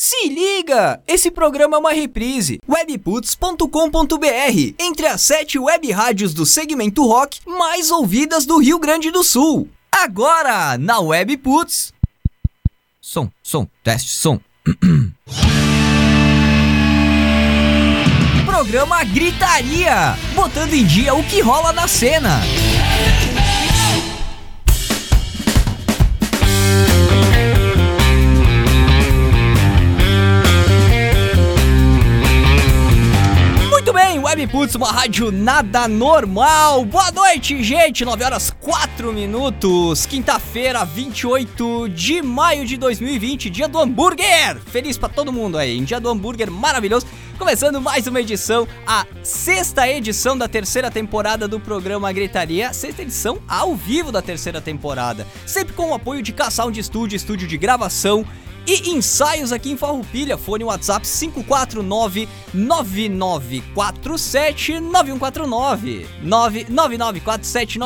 Se liga! Esse programa é uma reprise. webputs.com.br Entre as sete web rádios do segmento rock mais ouvidas do Rio Grande do Sul. Agora, na Webputs. Som, som, teste, som. programa Gritaria botando em dia o que rola na cena. Webputs, uma rádio nada normal. Boa noite, gente. 9 horas 4 minutos. Quinta-feira, 28 de maio de 2020, dia do hambúrguer. Feliz pra todo mundo aí. Dia do hambúrguer maravilhoso. Começando mais uma edição, a sexta edição da terceira temporada do programa Gritaria, sexta edição ao vivo da terceira temporada, sempre com o apoio de K-Sound Studio, estúdio de gravação e ensaios aqui em Farroupilha. Fone WhatsApp 549 9947 9149 99947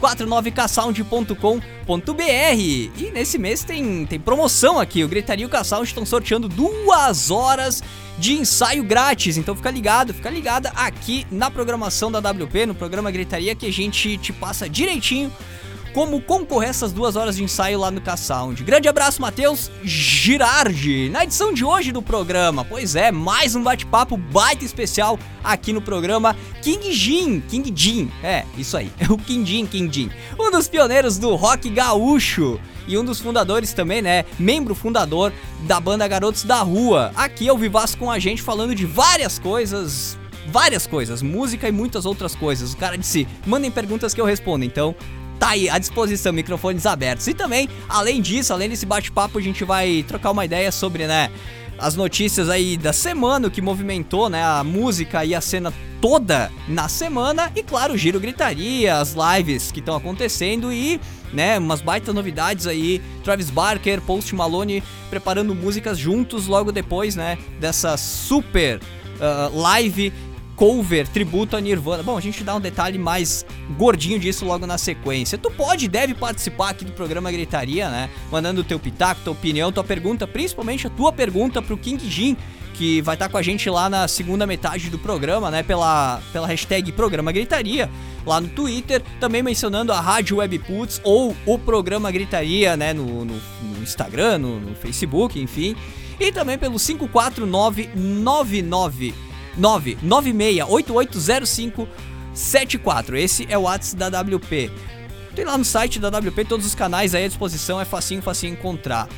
49ksound.com.br E nesse mês tem, tem promoção aqui. O Gritaria e o K-Sound estão sorteando duas horas de ensaio grátis. Então fica ligado, fica ligada aqui na programação da WP, no programa Gritaria, que a gente te passa direitinho como concorrer essas duas horas de ensaio lá no K-Sound. Grande abraço, Matheus Girardi. Na edição de hoje do programa, pois é, mais um bate-papo baita especial aqui no programa King Jin. King Jin, é, isso aí, é o King Jin, King Jin. Um dos pioneiros do rock gaúcho e um dos fundadores também, né? Membro fundador da banda Garotos da Rua. Aqui ao Vivaço com a gente falando de várias coisas. Várias coisas, música e muitas outras coisas. O cara disse: mandem perguntas que eu respondo. Então, tá aí à disposição, microfones abertos. E também, além disso, além desse bate-papo, a gente vai trocar uma ideia sobre, né, as notícias aí da semana, o que movimentou, né, a música e a cena toda na semana e claro, o Giro Gritaria, as lives que estão acontecendo e, né, umas baitas novidades aí, Travis Barker, Post Malone preparando músicas juntos logo depois, né, dessa super uh, live cover, tributo a Nirvana. Bom, a gente dá um detalhe mais gordinho disso logo na sequência. Tu pode e deve participar aqui do programa Gritaria, né? Mandando o teu pitaco, tua opinião, tua pergunta, principalmente a tua pergunta pro King Jin, que vai estar tá com a gente lá na segunda metade do programa, né? Pela, pela hashtag Programa Gritaria, lá no Twitter, também mencionando a Rádio Webputs ou o Programa Gritaria, né? No, no, no Instagram, no, no Facebook, enfim. E também pelo 54999 996880574. Esse é o WhatsApp da WP. Tem lá no site da WP todos os canais aí à disposição, é facinho, facinho encontrar.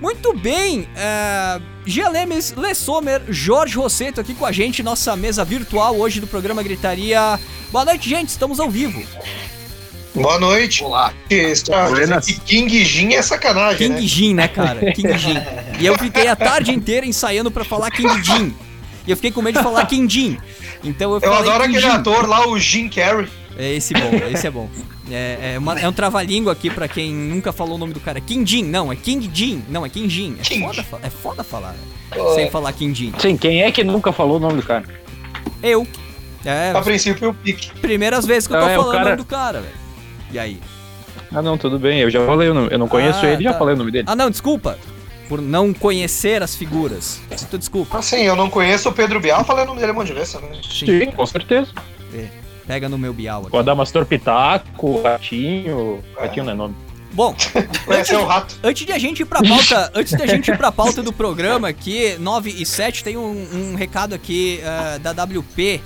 Muito bem, é... Gia Lemes, Le Sommer, Jorge Rosseto aqui com a gente, nossa mesa virtual hoje do programa Gritaria. Boa noite, gente, estamos ao vivo. Boa noite. Olá. King Jin é sacanagem, King né? Jin, né, cara? King Jin. E eu fiquei a tarde inteira ensaiando para falar King Jin. E eu fiquei com medo de falar Jin. Então eu Eu adoro aquele ator lá, o Jim Carrey. É esse bom, esse é bom. É, é, uma, é um trava-língua aqui pra quem nunca falou o nome do cara. Jin, não, é King Jin. Não, é King Jin. É, King. Foda, é foda falar, né? Sem falar Jin. Sim, quem é que nunca falou o nome do cara? Eu. É, A princípio, o pique. primeiras vezes que eu tô é, falando o cara- nome do cara, velho. E aí? Ah, não, tudo bem, eu já falei o nome. Eu não conheço Ah, ele, já tá. falei o nome dele. Ah, não, desculpa. Por não conhecer as figuras. Tu desculpa. Assim, eu não conheço o Pedro Bial, falei o nome dele um monte de vezes, né? Sim, com certeza. Pega no meu bial aqui. O Adamastor Pitaco, Ratinho. Ratinho não é nome. Bom, Conhece o rato. Antes de a gente ir pra pauta, antes de a gente ir pra pauta do programa aqui, 9 e 7, tem um, um recado aqui eh, da WP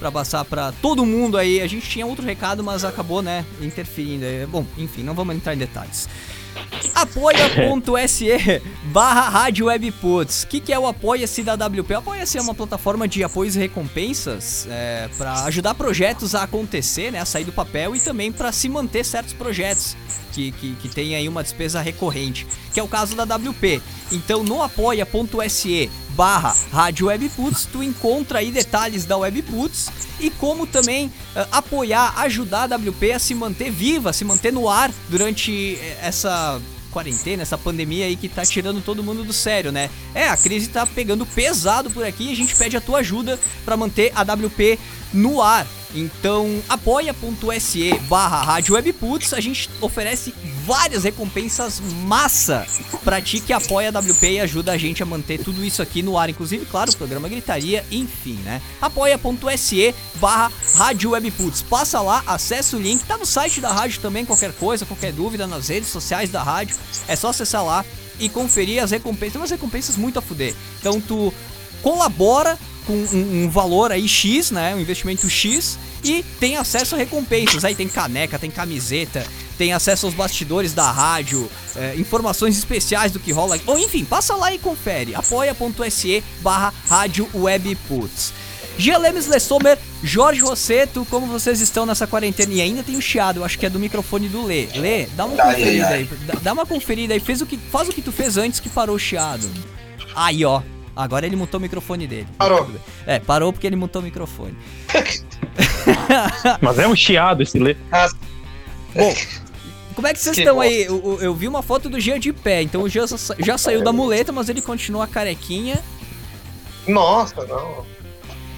pra passar pra todo mundo aí. A gente tinha outro recado, mas acabou, né, interferindo. Bom, enfim, não vamos entrar em detalhes. Apoia.se barra Rádio Webputs. O que, que é o Apoia-se da WP? Apoia-se é uma plataforma de apoios e recompensas é, para ajudar projetos a acontecer, né, a sair do papel e também para se manter certos projetos que, que, que tem aí uma despesa recorrente, que é o caso da WP. Então no apoia.se barra Rádio Webputs, tu encontra aí detalhes da Webputs e como também eh, apoiar, ajudar a WP a se manter viva, se manter no ar durante eh, essa quarentena, essa pandemia aí que tá tirando todo mundo do sério, né? É, a crise tá pegando pesado por aqui e a gente pede a tua ajuda para manter a WP no ar. Então, apoia.se barra Rádio Webputs, a gente oferece várias recompensas massa pra ti que apoia a WP e ajuda a gente a manter tudo isso aqui no ar, inclusive, claro, o programa Gritaria, enfim, né? apoia.se barra Rádio Webputs. Passa lá, acessa o link, tá no site da rádio também, qualquer coisa, qualquer dúvida, nas redes sociais da rádio, é só acessar lá e conferir as recompensas. Tem umas recompensas muito a fuder. Então tu colabora com um, um valor aí X, né? Um investimento X e tem acesso a recompensas. Aí tem caneca, tem camiseta, tem acesso aos bastidores da rádio, é, informações especiais do que rola. Ou enfim, passa lá e confere. apoia.se barra Rádio Webputs. Gia Lemes Lessomer, Jorge Rosseto, como vocês estão nessa quarentena? E ainda tem o chiado, eu acho que é do microfone do Lê. Lê, dá uma conferida aí. Dá, dá uma conferida aí. Fez o que, faz o que tu fez antes que parou o chiado. Aí, ó. Agora ele mutou o microfone dele. Parou. É, parou porque ele mutou o microfone. Mas é um chiado esse lê. Bom, como é que vocês Que estão bosta. aí? Eu, eu- vi uma foto do Jean de pé, então o Jean sa- já saiu da muleta, mas ele continua carequinha. Nossa, não.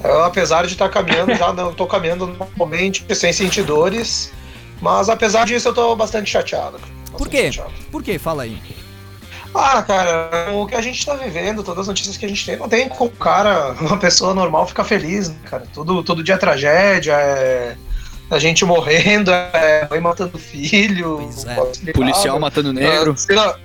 Eu, apesar de estar caminhando, já não tô caminhando normalmente, sem sentir dores. Mas apesar disso, eu tô bastante chateado. Bastante Por quê? chateado. Por quê? Fala aí. Ah, cara, o que a gente tá vivendo, todas as notícias que a gente tem, não tem como o cara, uma pessoa normal, ficar feliz, né, cara? Todo, todo dia é tragédia, é a gente morrendo, é mãe matando filho, Pois é. Policial matando negro. Ah, sei lá,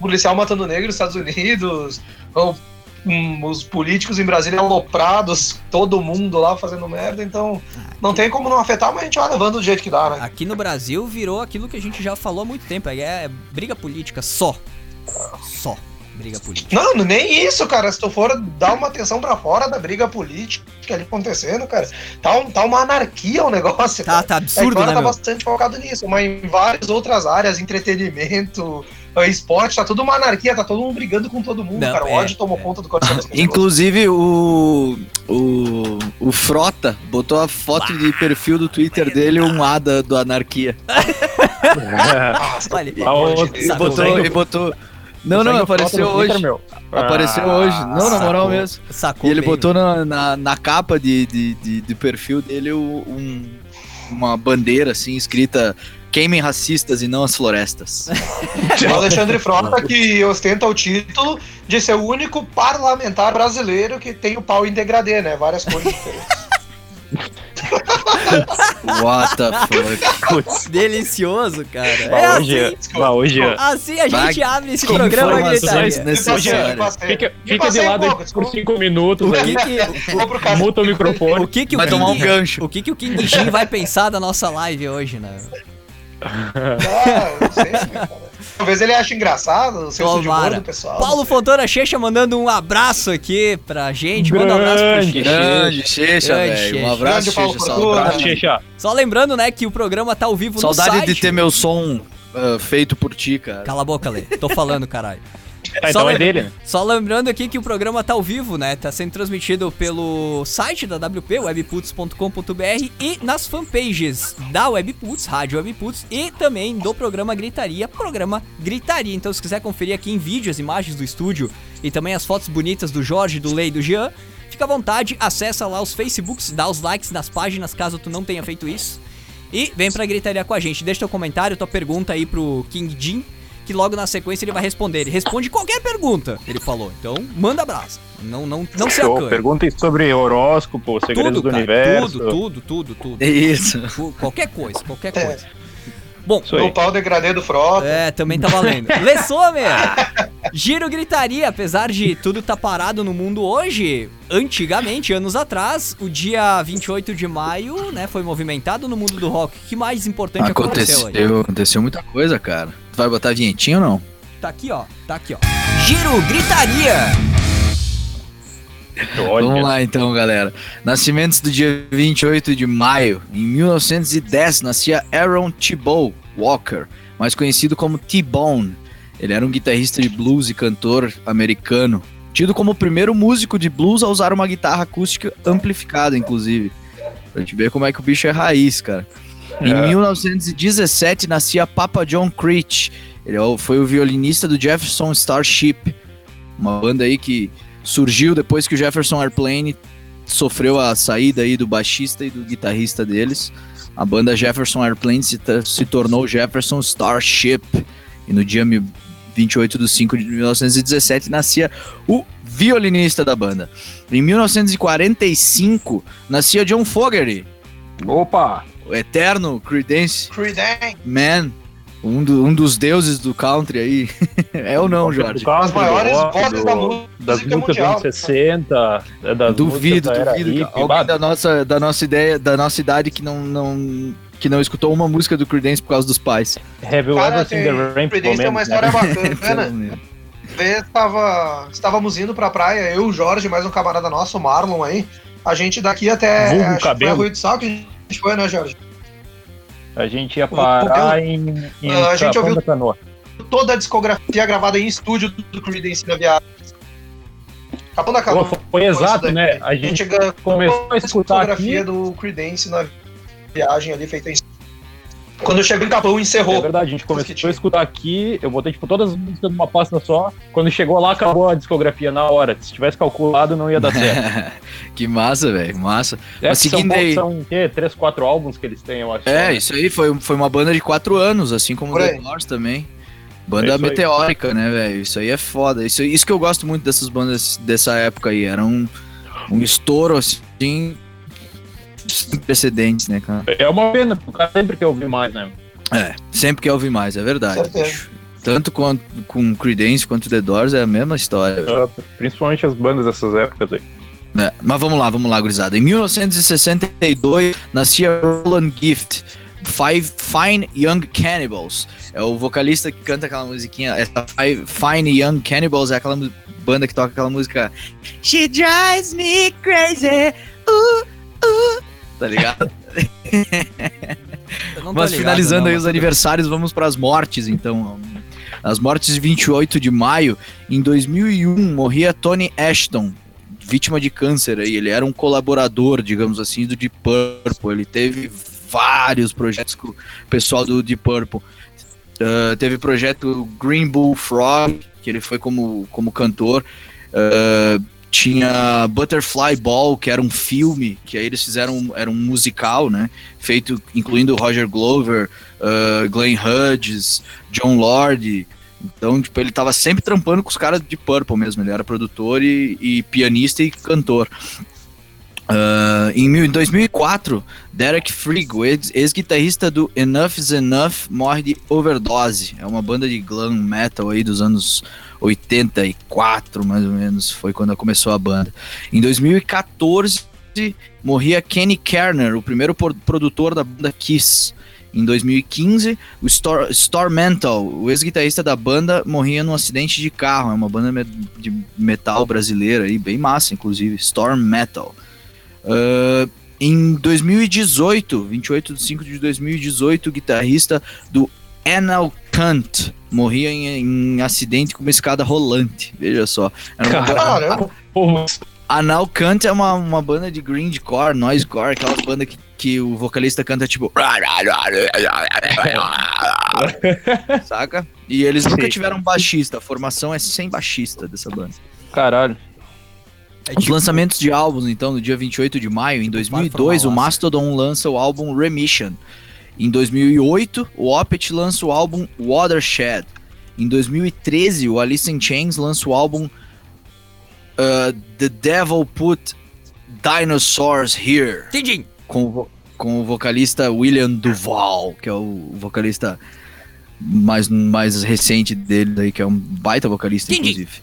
policial matando negro nos Estados Unidos, ou, hum, os políticos em Brasília aloprados, todo mundo lá fazendo merda, então não tem como não afetar, mas a gente vai levando do jeito que dá, né? Aqui no Brasil virou aquilo que a gente já falou há muito tempo, é, é briga política só. Só briga política. Não, nem isso, cara. Se tu for dar uma atenção pra fora da briga política ali acontecendo, cara, tá, um- tá uma anarquia o negócio. Tá, cara. tá absurdo, né, tá meu? bastante focado nisso, mas em várias outras áreas, entretenimento, eh, esporte, tá tudo uma anarquia, tá todo mundo brigando com todo mundo, Não, cara. O é, ódio tomou é. conta do coração das. Inclusive, o, o, o Frota botou a foto de perfil do Twitter dele, um Ada do Anarquia. Nossa, Olha, botou, botou. Não, não, apareceu Twitter, hoje. meu. Apareceu Ah, hoje. Não, na moral mesmo. Sacou E ele bem, botou na, na, na capa de, de, de, de perfil dele um, uma bandeira assim escrita queimem racistas e não as florestas. O Alexandre Frota, que ostenta o título de ser o único parlamentar brasileiro que tem o pau em degradê, né? Várias cores diferentes. What the fuck? Putz, Delicioso, cara. É bah, hoje, assim, bah, hoje, assim a gente Vai, abre esse que programa informações gritaria. fica, fica de lado pouco, por cinco minutos O que que, cara. muta o o microfone. que, que o Vai tomar um King- gancho. O que, que o King Jin vai pensar da nossa live hoje, né? Ah, eu não sei, cara. Talvez ele ache engraçado o senso de humor Tomara. do pessoal. Paulo Fontana Checha mandando um abraço aqui pra gente. Manda um abraço pro Grande. Checha. Grande, Checha, Grande velho. Um abraço, Grande Paulo Checha. Saudade, Checha, Só lembrando, né, que o programa tá ao vivo saudade no site. de ter meu som ah, feito por ti, cara. Cala a boca, Lê. Tô falando, caralho. Só então é dele, né? Só lembrando aqui que o programa tá ao vivo, né? Tá sendo transmitido pelo site da WP, webputs.com.br e nas fanpages da Webputs, Rádio Webputs e também do programa Gritaria, programa Gritaria. Então, se quiser conferir aqui em vídeo as imagens do estúdio e também as fotos bonitas do Jorge, do Lei e do Jean, fica à vontade, acessa lá os Facebooks, dá os likes nas páginas caso tu não tenha feito isso. E vem pra gritaria com a gente. Deixa teu comentário, tua pergunta aí pro King Jin, que logo na sequência ele vai responder. Ele responde qualquer pergunta, ele falou. Então, manda abraço. Não, não, não se acanhe. Perguntem sobre horóscopo, segredos Tudo, do cara, universo. tudo, tudo, tudo, tudo. Isso. Qualquer coisa, qualquer É. coisa. Bom, aí. O pau degradê do Frota. é, também tá valendo. Lê Sommer! Giro gritaria, apesar de tudo tá parado no mundo hoje, antigamente, anos atrás, o dia 28 de maio, né, foi movimentado no mundo do rock. O que mais importante aconteceu, aí? Aconteceu, aconteceu muita coisa, cara. Tu vai botar vinhetinha ou não? Tá aqui, ó. Tá aqui, ó. Giro gritaria! Olha, Vamos lá então, galera. Nascimentos do dia 28 de maio. Em 1910 nascia Aaron Thibault Walker, mais conhecido como T-Bone. Ele era um guitarrista de blues e cantor americano, tido como o primeiro músico de blues a usar uma guitarra acústica amplificada, inclusive. Pra gente ver como é que o bicho é raiz, cara. Em É. 1917 nascia Papa John Creech. Ele é foi o violinista do Jefferson Starship, uma banda aí que surgiu depois que o Jefferson Airplane sofreu a saída aí do baixista e do guitarrista deles. A banda Jefferson Airplane se, se tornou Jefferson Starship. E no dia mi- 28 de 5 de 1917 nascia o violinista da banda. Em 1945 nascia John Fogerty, Opa! O eterno Creedence Creedence. Man, um, do- um dos deuses do country aí. é ou não, Jorge? Country, As maiores vozes da música das músicas dos anos 60, é, das Duvido, da duvido. que hippie, Alguém da nossa, da nossa ideia, da nossa idade que não, não, que não escutou uma música do Creedence por causa dos pais. Have you Cara, ever seen the tem, rain, Creedence tem uma né? história bacana. Pelo menos. vez tava, estávamos indo pra praia, eu, o Jorge, mais um camarada nosso, o Marlon aí. A gente daqui até. Vulgo acho cabelo. Rui do Sal que a gente foi, né, Jorge? A gente ia parar em, em Ah, a gente ouviu- Canoa. Toda a discografia gravada em estúdio do Creedence na viagem. Capão da Canoa. foi, foi exato, né? A gente gra- começou a escutar discografia aqui. do Creedence na viagem ali feita em Quando chegou em Capão, É encerrou. verdade, a gente começou a escutar aqui, eu botei tipo todas as músicas numa pasta só. Quando chegou lá, acabou a discografia na hora. Se tivesse calculado, não ia dar certo. que massa, velho, massa. É, Mas são, seguindo poucos- aí- são o quê? Três, quatro álbuns que eles têm, eu acho. É, isso aí foi, foi uma banda de quatro anos, assim como Por The aí. Doors também. É Banda aí. meteórica, né, velho? Isso aí é foda. Isso, isso que eu gosto muito dessas bandas dessa época aí. Era um, um estouro, assim, sem precedentes, né, cara? É uma pena, porque o cara sempre quer ouvir mais, né? É, sempre quer ouvir mais, é verdade. Tanto quanto, com Creedence quanto The Doors é a mesma história. Uh, Principalmente as bandas dessas épocas aí. É, mas vamos lá, vamos lá, gurizada. Em 1962, nascia Roland Gift, Five Fine Young Cannibals. É o vocalista que canta aquela musiquinha. Essa Five Fine Young Cannibals é aquela banda que toca aquela música. She drives me crazy. Uh, uh. Tá ligado? Mas ligado, finalizando não, aí mas os aniversários, vamos para as mortes, então. As mortes de 28 de maio, em 2001, morria Tony Ashton, vítima de câncer aí. Ele era um colaborador, digamos assim, do Deep Purple. Ele teve vários projetos com o pessoal do Deep Purple. Ah, teve o projeto Green Bull Frog, que ele foi como, como cantor. Ah, tinha Butterfly Ball, que era um filme, que aí eles fizeram, era um musical, né? Feito incluindo Roger Glover, uh, Glenn Hughes, John Lord. Então, tipo, ele tava sempre trampando com os caras de Purple mesmo. Ele era produtor e, e pianista e cantor. Uh, em mil- em 2004, Derek Frigg, o ex- ex-guitarrista do Enough is Enough, morre de overdose. É uma banda de glam metal aí dos anos 84, mais ou menos, foi quando começou a banda. Em 2014, morria Kenny Kerner, o primeiro produtor da banda Kiss. Em 2015, o Stor Stormental, o ex-guitarrista da banda, morria num acidente de carro. É uma banda de metal brasileira aí, bem massa, inclusive. Storm Metal. Ah, em 2018, 28 de 5 de 2018, o guitarrista do Anal Kant morria em, em acidente com uma escada rolante. Veja só. Era uma banda- Caramba. Pô, Anal Kant é uma, uma banda de grindcore, noisecore, aquelas bandas que, que o vocalista canta tipo. Saca? E eles nunca Sim. tiveram baixista. A formação é sem baixista dessa banda. caralho. É Os tipo- lançamentos de álbuns, então, no dia 28 de maio, em 2002, o formar Mastodon lança o álbum Remission. Em 2008, o Opeth lança o álbum Watershed. Em 2013, o Alice in Chains lança o álbum uh, The Devil Put Dinosaurs Here, com, com o vocalista William Duval, que é o vocalista mais, mais recente dele, aí, que é um baita vocalista, Entendi. inclusive.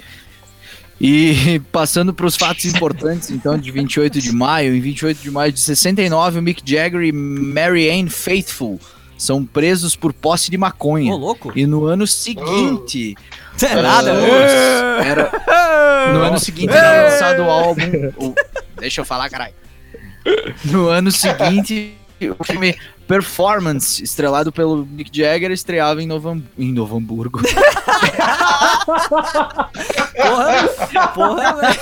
E passando para os fatos importantes, então, de 28 de maio, em 28 de maio de 69, o Mick Jagger e Mary Ann Faithful são presos por posse de Ô, maconha. louco. E no ano seguinte, Isso é nada. Ah, era, no ano seguinte era lançado o álbum. o- deixa eu falar, caralho. No ano seguinte, o filme Performance, estrelado pelo Mick Jagger, estreava em Novo, em Novo Hamburgo. Porra, porra, velho.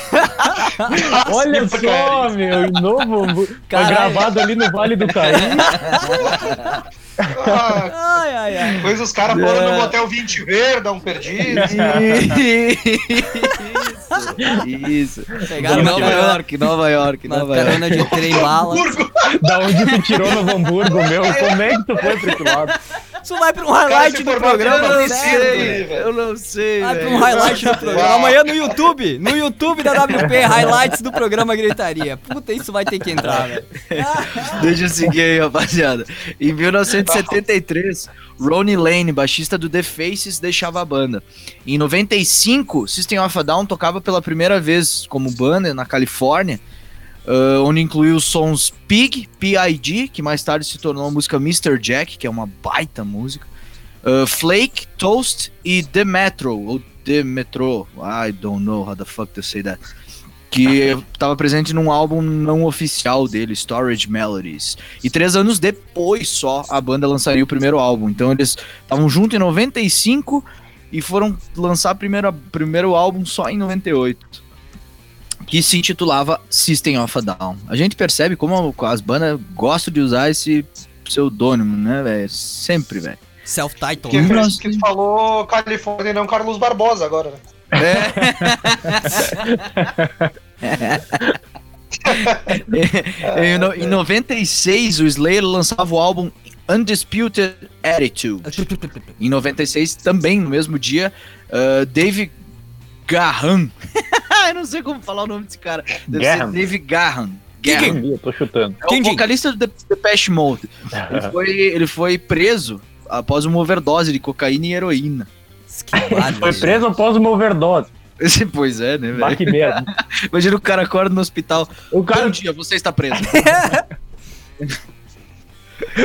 Olha só, meu, em novo. Hamburgo. Caralho. gravado ali no Vale do. Ah, Ai, ai, ai. Depois os caras foram no motel 20 Verde, um perdido. Isso. Isso. Pegaram Nova York, Nova York, Nova York. carona de trem bala. Da onde tu tirou Novo Hamburgo, meu? Como é que tu foi pra esse lado? Isso vai pra um highlight do formou programa, sério. Liceu. velho. Eu não sei, Vai pra um highlight do programa. Amanhã no YouTube. No YouTube da WP, highlights do programa Gritaria. Puta, isso vai ter que entrar, velho. Deixa eu seguir aí, rapaziada. Em 1973, Ronnie Lane, baixista do The Faces, deixava a banda. Em 95, System of a Down tocava pela primeira vez como banda na Califórnia, ah, onde incluiu os sons Pig, P.I.D., que mais tarde se tornou a música Mr. Jack, que é uma baita música, ah, Flake, Toast e The Metro, ou The Metro, I don't know how the fuck to say that que estava presente num álbum não oficial dele, Storage Melodies. E três anos depois só a banda lançaria o primeiro álbum. Então eles estavam juntos em 95 e foram lançar o primeiro, primeiro álbum só em 98. Que se intitulava System of a Down. A gente percebe como as bandas gostam de usar esse pseudônimo, né, velho? Sempre, velho. Self-title. Que, né? Nossa. que falou Califórnia e não Carlos Barbosa agora, né? em, no- em 96, o Slayer lançava o álbum Undisputed Attitude. Em 96, também no mesmo dia, uh, Dave Gahan. Eu não sei como falar o nome desse cara. Deve Gahan. ser Dave Gahan. Que Gahan. Entendi, eu tô chutando. É o Quem vocalista do The Depeche Mode. Ele foi, ele foi preso após uma overdose de cocaína e heroína. Que barulho. Foi preso após uma overdose. pois é, né, velho? que merda. Imagina o cara acorda no hospital. O Bom cara. dia, você está preso.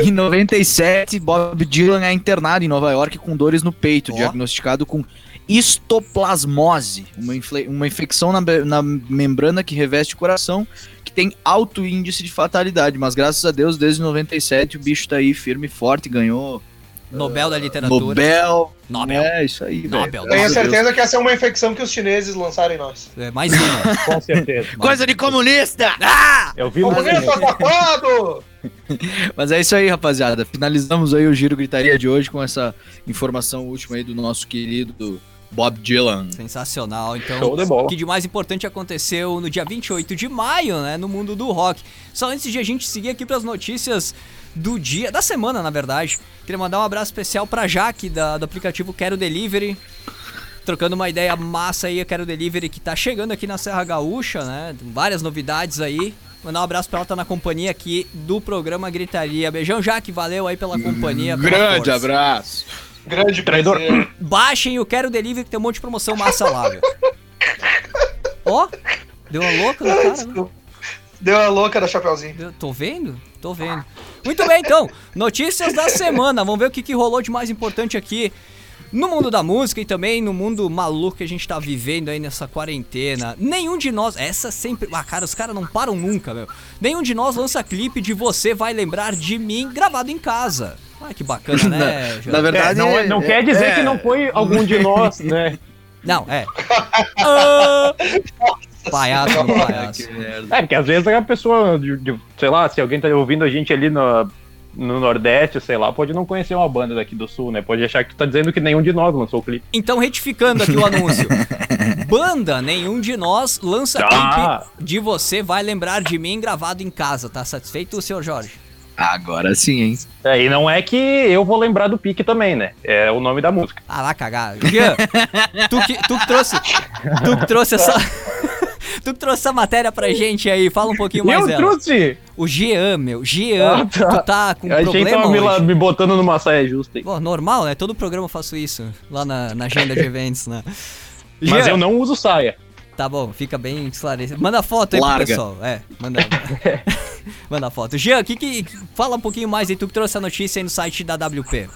em 97, Bob Dylan é internado em Nova York com dores no peito, Ó. diagnosticado com histoplasmose, uma, uma infecção na, na membrana que reveste o coração, que tem alto índice de fatalidade. Mas graças a Deus, desde 97, o bicho tá aí firme e forte, ganhou Nobel da literatura. Nobel. Nobel. É, isso aí, velho. Nobel. Tenho Nossa, certeza que essa é uma infecção que os chineses lançaram em nós. É, mais uma. Com certeza. Coisa de comunista! Eu vi Comunista safado! Mas é isso aí, rapaziada. Finalizamos aí o Giro Gritaria de hoje com essa informação última aí do nosso querido Bob Dylan. Sensacional. Então, Show de bola. o que de mais importante aconteceu no dia 28 de maio, né, no mundo do rock. Só antes de a gente seguir aqui para as notícias do dia, da semana, na verdade, queria mandar um abraço especial pra Jaque da, do aplicativo Quero Delivery. Trocando uma ideia massa aí, a Quero Delivery que tá chegando aqui na Serra Gaúcha, né? Várias novidades aí. Mandar um abraço pra ela, tá na companhia aqui do programa Gritaria. Beijão, Jaque, valeu aí pela companhia. pela Grande força. abraço. Grande Traidor. prazer. Baixem o Quero Delivery que tem um monte de promoção massa lá, velho. Ó, deu uma louca no cara. né? Deu a louca da Chapeuzinho. Deu- Tô vendo? Tô vendo. Muito bem, então. Notícias da semana. Vamos ver o que, que rolou de mais importante aqui no mundo da música e também no mundo maluco que a gente tá vivendo aí nessa quarentena. Nenhum de nós. Essa sempre. Ah, cara, os caras não param nunca, meu. Nenhum de nós lança clipe de Você Vai Lembrar de Mim gravado em casa. Ah, que bacana, né? Na Jorge? verdade, É, não, não é- quer dizer é- que não foi algum de nós, né? Não, é. Ah, palhaço, do palhaço. Que merda. É, porque às vezes a pessoa, de, de- sei lá, se alguém tá ouvindo a gente ali no, no Nordeste, sei lá, pode não conhecer uma banda daqui do Sul, né? Pode achar que tu tá dizendo que nenhum de nós lançou o clipe. Então, retificando aqui o anúncio. Banda, nenhum de nós lança Ah. clipe de Você Vai Lembrar de Mim gravado em casa. Tá satisfeito, senhor Jorge? Agora sim, hein? É, e não é que eu vou lembrar do pique também, né? É o nome da música. Ah lá, cagar. Jean, tu que, tu que trouxe. Tu que trouxe essa. tu que trouxe essa matéria pra gente aí. Fala um pouquinho mais eu dela. trouxe! O Jean, meu. Jean, Ah, tá. tu tá com que problema tava me, hoje. me botando numa saia justa aí. Pô, normal, né? Todo programa eu faço isso. Lá na, na agenda de eventos, né? Mas Jean, eu não uso saia. Tá bom, fica bem esclarecido. Manda foto aí Larga. pro pessoal. É, manda. manda foto. Jean, que, que, fala um pouquinho mais aí, tu que trouxe a notícia aí no site da WP.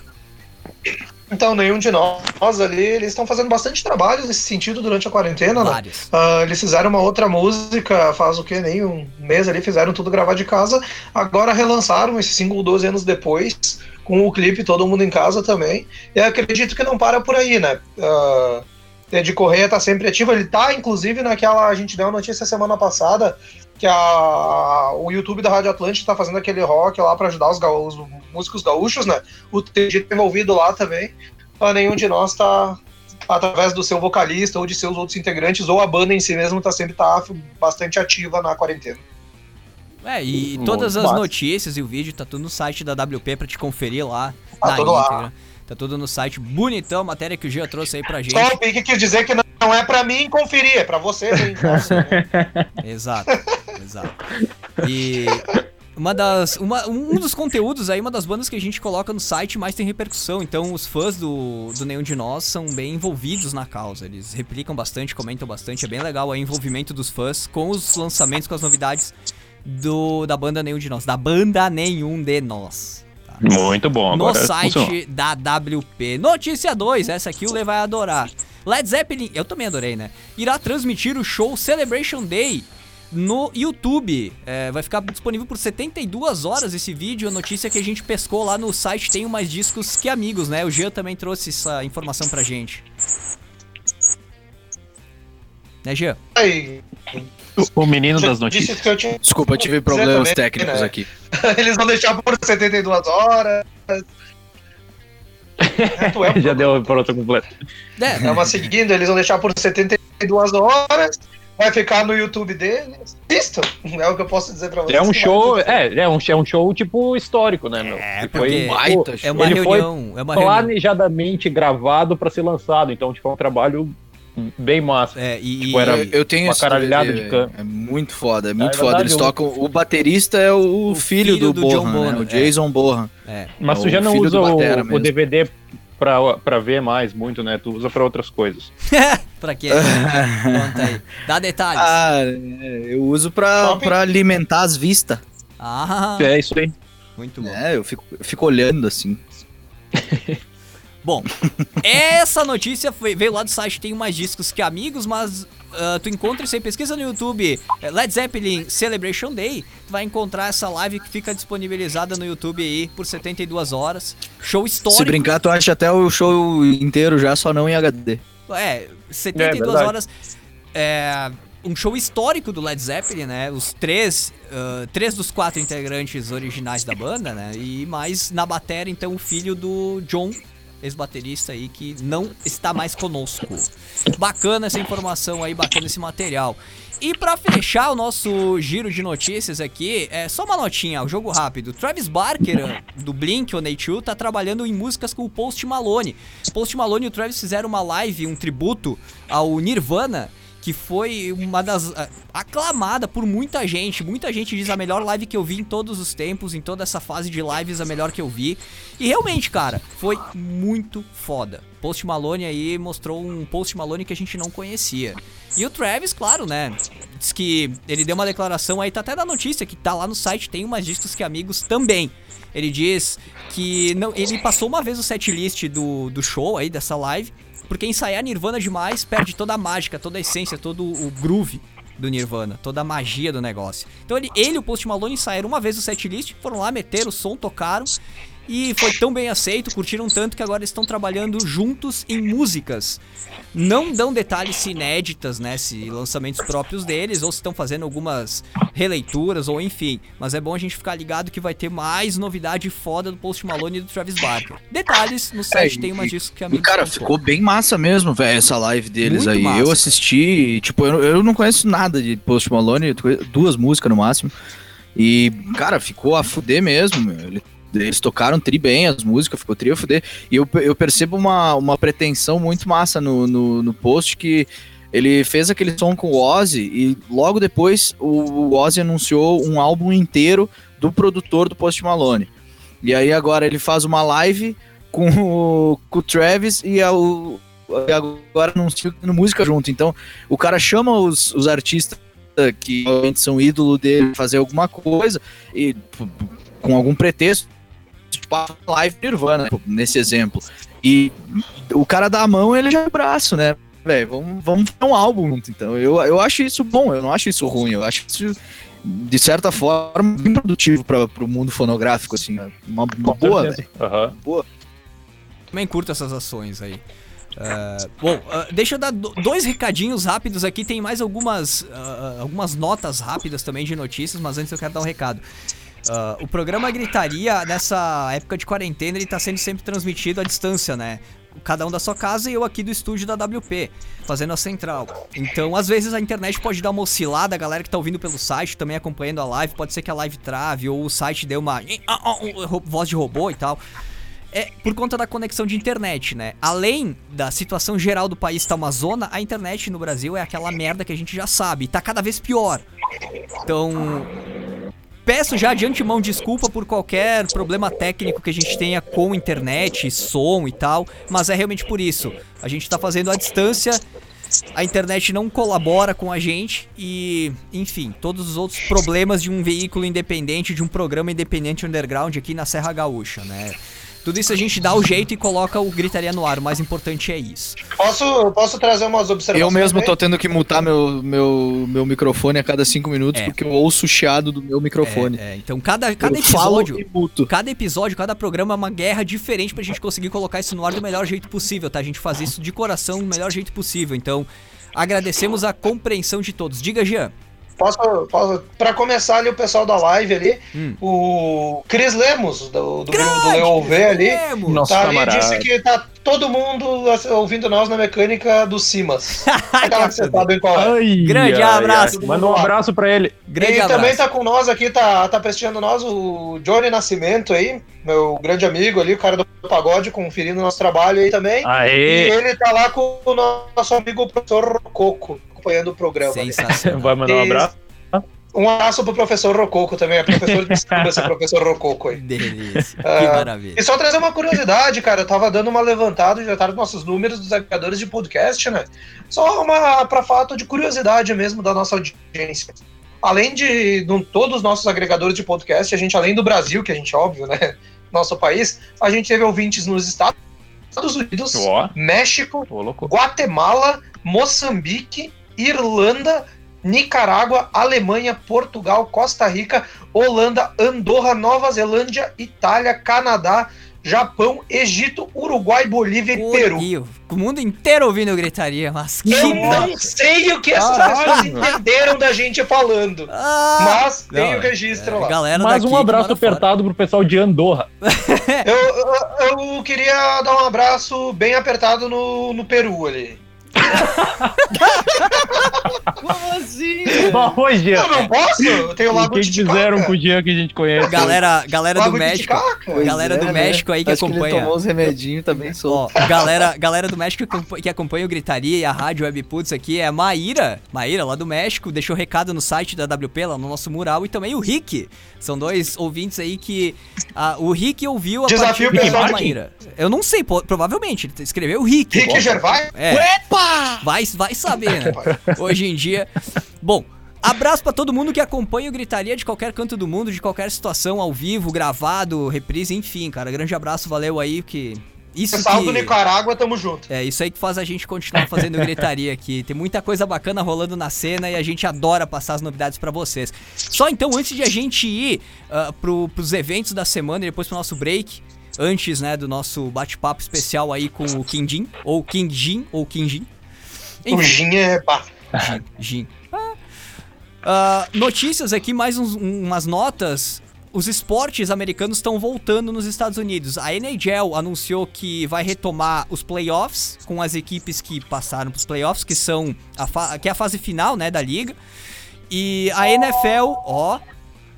Então, nenhum de nós ali, eles estão fazendo bastante trabalho nesse sentido durante a quarentena, né? Vários. Ah, eles fizeram uma outra música, faz o que? Nem um mês ali, fizeram tudo gravar de casa. Agora relançaram esse single 12 anos depois, com o clipe Todo Mundo em Casa também. E eu acredito que não para por aí, né? Ah, Ted Correia tá sempre ativo. Ele tá, inclusive, naquela. A gente deu uma notícia semana passada que a, o YouTube da Rádio Atlântica tá fazendo aquele rock lá para ajudar os, os músicos gaúchos, né? O TG tá envolvido lá também. Ah, nenhum de nós tá, através do seu vocalista ou de seus outros integrantes, ou a banda em si mesmo tá sempre tá bastante ativa na quarentena. É, e todas as notícias e o vídeo tá tudo no site da WP pra te conferir lá Tá na tudo lá. Tá tudo no site bonitão, matéria que o Gia trouxe aí pra gente. Só o Pique quis dizer que não, é pra mim conferir, é pra vocês aí em casa, né? Exato, exato. E uma das, uma, um dos conteúdos aí, uma das bandas que a gente coloca no site mais tem repercussão. Então os fãs do, do Nenhum de Nós são bem envolvidos na causa. Eles replicam bastante, comentam bastante. É bem legal o envolvimento dos fãs com os lançamentos, com as novidades do, da banda Nenhum de Nós. Da banda Nenhum de Nós. Muito bom. no Agora site funcionou. da WP. Notícia 2, essa aqui o Lê vai adorar. Led Zeppelin, eu também adorei, né? Irá transmitir o show Celebration Day no YouTube. É, vai ficar disponível por 72 horas esse vídeo. A notícia que a gente pescou lá no site tem mais discos que amigos, né? O Jean também trouxe essa informação pra gente. Né, Jean? Aí, O menino das disse notícias. que eu tinha Desculpa, eu tive problemas também, técnicos né? aqui. Eles vão deixar por 72 horas. É, é, Já deu para outro completo. É, é uma seguindo, eles vão deixar por 72 horas. Vai ficar no YouTube deles. Isto é o que eu posso dizer pra vocês. É um show, é, é um, é um show tipo histórico, né, meu? É, porque- Baita é uma Ele foi reunião. É uma reunião. planejadamente gravado pra ser lançado, então tipo é um trabalho bem massa. É, e, Tipo, era- Eu, eu tenho uma caralhada de velho. É muito foda, é muito é foda. verdade, Eles tocam. O baterista é o, O filho, filho do, do John Bohan, né? O é. Jason Bohan. é. Mas É tu já não usa o, o. DVD pra, pra ver mais muito, né? Tu usa pra outras coisas. pra quê? Conta aí. Dá detalhes. Ah, é, eu uso pra, Top. pra alimentar as vistas. Ah, É isso aí. muito bom. É, eu fico, eu fico olhando assim. Bom, essa notícia foi- veio lá do site Tem Mais Discos Que Amigos, mas ah, tu encontra isso aí, pesquisa no YouTube eh, Led Zeppelin Celebration Day, tu vai encontrar essa live que fica disponibilizada no YouTube aí por 72 horas. Show Se histórico. brincar, tu acha até o show inteiro já, só não em HD. É, 72 verdade. horas. É, um show histórico do Led Zeppelin, né? Os três, ah, três dos quatro integrantes originais da banda, né? E mais na bateria, então, o filho do John, ex-baterista aí, que não está mais conosco. Bacana essa informação aí, bacana esse material. E pra fechar o nosso giro de notícias aqui, é só uma notinha, o jogo rápido. Travis Barker, do Blink-182, tá trabalhando em músicas com o Post Malone. Post Malone e o Travis fizeram uma live, um tributo ao Nirvana, que foi uma das ah, aclamada por muita gente. Muita gente diz a melhor live que eu vi em todos os tempos, em toda essa fase de lives, a melhor que eu vi. E realmente, cara, foi muito foda. Post Malone aí mostrou um Post Malone que a gente não conhecia. E o Travis, claro, né? Diz que ele deu uma declaração aí, tá até da notícia que tá lá no site, tem umas discos que amigos também. Ele diz que não, ele passou uma vez o setlist do, do show aí, dessa live, porque ensaiar Nirvana demais perde toda a mágica, toda a essência, todo o groove do Nirvana, toda a magia do negócio. Então ele, ele o Post Malone ensaiaram uma vez o setlist, foram lá, meteram o som, tocaram e foi tão bem aceito, curtiram tanto que agora estão trabalhando juntos em músicas. Não dão detalhes se inéditas, né, se lançamentos próprios deles ou se estão fazendo algumas releituras ou enfim, mas é bom a gente ficar ligado que vai ter mais novidade foda do Post Malone e do Travis Barker. Detalhes no site É, tem umas e- discos que E, amigos cara, ficou bem massa mesmo, velho, essa live deles Muito aí. massa. Eu assisti, tipo, eu, eu não conheço nada de Post Malone, duas músicas no máximo. E, cara, ficou a fuder mesmo, meu. Ele- Eles tocaram tri bem as músicas, ficou tri a fuder. E eu, eu percebo uma, uma pretensão muito massa no, no, no post que ele fez aquele som com o Ozzy e logo depois o, Ozzy anunciou um álbum inteiro do produtor do Post Malone. E aí agora ele faz uma live com o, com o Travis e a- o, e agora anuncia no música junto. Então o cara chama os, os artistas que realmente são ídolo dele fazer alguma coisa e com algum pretexto, tipo a live Nirvana, nesse exemplo. E o cara dá a mão ele já é o braço, né? Velho, vamos, vamos fazer um álbum junto. Então eu, eu acho isso bom, eu não acho isso ruim, eu acho isso de certa forma bem produtivo para o mundo fonográfico, assim, uma, uma Com boa, velho. Aham. Também curto essas ações aí. Ah, bom, ah, deixa eu dar do- dois recadinhos rápidos aqui. Tem mais algumas, ah, algumas notas rápidas também de notícias, mas antes eu quero dar um recado. Ah, o programa Gritaria, nessa época de quarentena, ele tá sendo sempre transmitido à distância, né? Cada um da sua casa e eu aqui do estúdio da WP, fazendo a central. Então, às vezes a internet pode dar uma oscilada, a galera que tá ouvindo pelo site também acompanhando a live, pode ser que a live trave ou o site dê uma voz de robô e tal. É por conta da conexão de internet, né? Além da situação geral do país tá uma zona, a internet no Brasil é aquela merda que a gente já sabe, tá cada vez pior. Então, peço já de antemão desculpa por qualquer problema técnico que a gente tenha com internet, som e tal, mas é realmente por isso. A gente tá fazendo à distância, a internet não colabora com a gente e, enfim, todos os outros problemas de um veículo independente, de um programa independente underground aqui na Serra Gaúcha, né? Tudo isso a gente dá o jeito e coloca o gritaria no ar. O mais importante é isso. Posso, posso trazer umas observações? Eu mesmo tô tendo que mutar meu, meu, meu microfone a cada cinco minutos é. porque eu ouço o chiado do meu microfone. É, é. Então cada, cada episódio. Cada episódio, cada programa é uma guerra diferente pra gente conseguir colocar isso no ar do melhor jeito possível, tá? A gente faz isso de coração do melhor jeito possível. Então, agradecemos a compreensão de todos. Diga, Jean. Posso, posso, pra começar ali o pessoal da live ali, hum. o Cris Lemos, do, do, Grande, do ali, Nossa, tá ali, disse que tá todo mundo ouvindo nós na mecânica do Simas. Aquela que você sabe qual é. Ai, Grande ai, abraço. Ai, manda um abraço pra ele. Grande e abraço. também tá com nós aqui, tá, tá prestigiando nós o Johnny Nascimento aí, meu grande amigo ali, o cara do pagode, conferindo nosso trabalho aí também. Aê. E ele tá lá com o nosso amigo professor Coco acompanhando o programa. Sensacional. Vai mandar um abraço? Um abraço pro professor Rococo também, é professor de esse professor Rococo aí. Delícia, uh, que maravilha. E só trazer uma curiosidade, cara, eu tava dando uma levantada, já tá nos nossos números dos agregadores de podcast, né? Só uma pra fato de curiosidade mesmo da nossa audiência. Além de, de todos os nossos agregadores de podcast, a gente, além do Brasil, que a gente, óbvio, né, nosso país, a gente teve ouvintes nos Estados Unidos, oh. México, oh, Guatemala, Moçambique, Irlanda, Nicarágua, Alemanha, Portugal, Costa Rica, Holanda, Andorra, Nova Zelândia, Itália, Canadá, Japão, Egito, Uruguai, Bolívia e Peru. O mundo inteiro ouvindo gritaria, mas que Eu não sei o que essas pessoas entenderam da gente falando. Ah, mas tem o registro é, lá. Galera Mais um abraço apertado fora. pro pessoal de Andorra. eu, eu, eu, queria dar um abraço bem apertado no, no Peru ali. Como assim? Bom, Jean. Eu não posso? Eu tenho Lago O que, que fizeram com o Jean que a gente conhece? Galera, galera do México. Galera do é, né? México aí que Acho acompanha. Que ele tomou os remedinhos também solto. Ó, galera, galera do México que acompanha o Gritaria e a rádio Webputs aqui é a Maíra. Maíra, lá do México, deixou recado no site da WP, lá no nosso mural. E também o Rick. São dois ouvintes aí que. Ah, o Rick ouviu a Desafio partir da Maíra. Eu não sei, provavelmente. Ele escreveu o Rick. Rick Gervais? É. Epa! Vai, vai saber, né? Hoje em dia. Bom. Abraço para todo mundo que acompanha o Gritaria de qualquer canto do mundo, de qualquer situação, ao vivo, gravado, reprise, enfim, cara. Grande abraço, valeu aí, que isso Pessoal que... do Nicarágua, tamo junto. É, isso aí que faz a gente continuar fazendo gritaria aqui. Tem muita coisa bacana rolando na cena e a gente adora passar as novidades para vocês. Só então, antes de a gente ir uh, pro, pros eventos da semana e depois pro nosso break, antes, né, do nosso bate-papo especial aí com o Kim Jin, ou Jin, ou Kim Jin. O Jin é pá. Jin, Jin. Uh, notícias aqui, mais uns, umas notas. Os esportes americanos estão voltando nos Estados Unidos. A NHL anunciou que vai retomar os playoffs com as equipes que passaram para os playoffs, que são a que é a fase final, né, da liga. E a NFL, ó,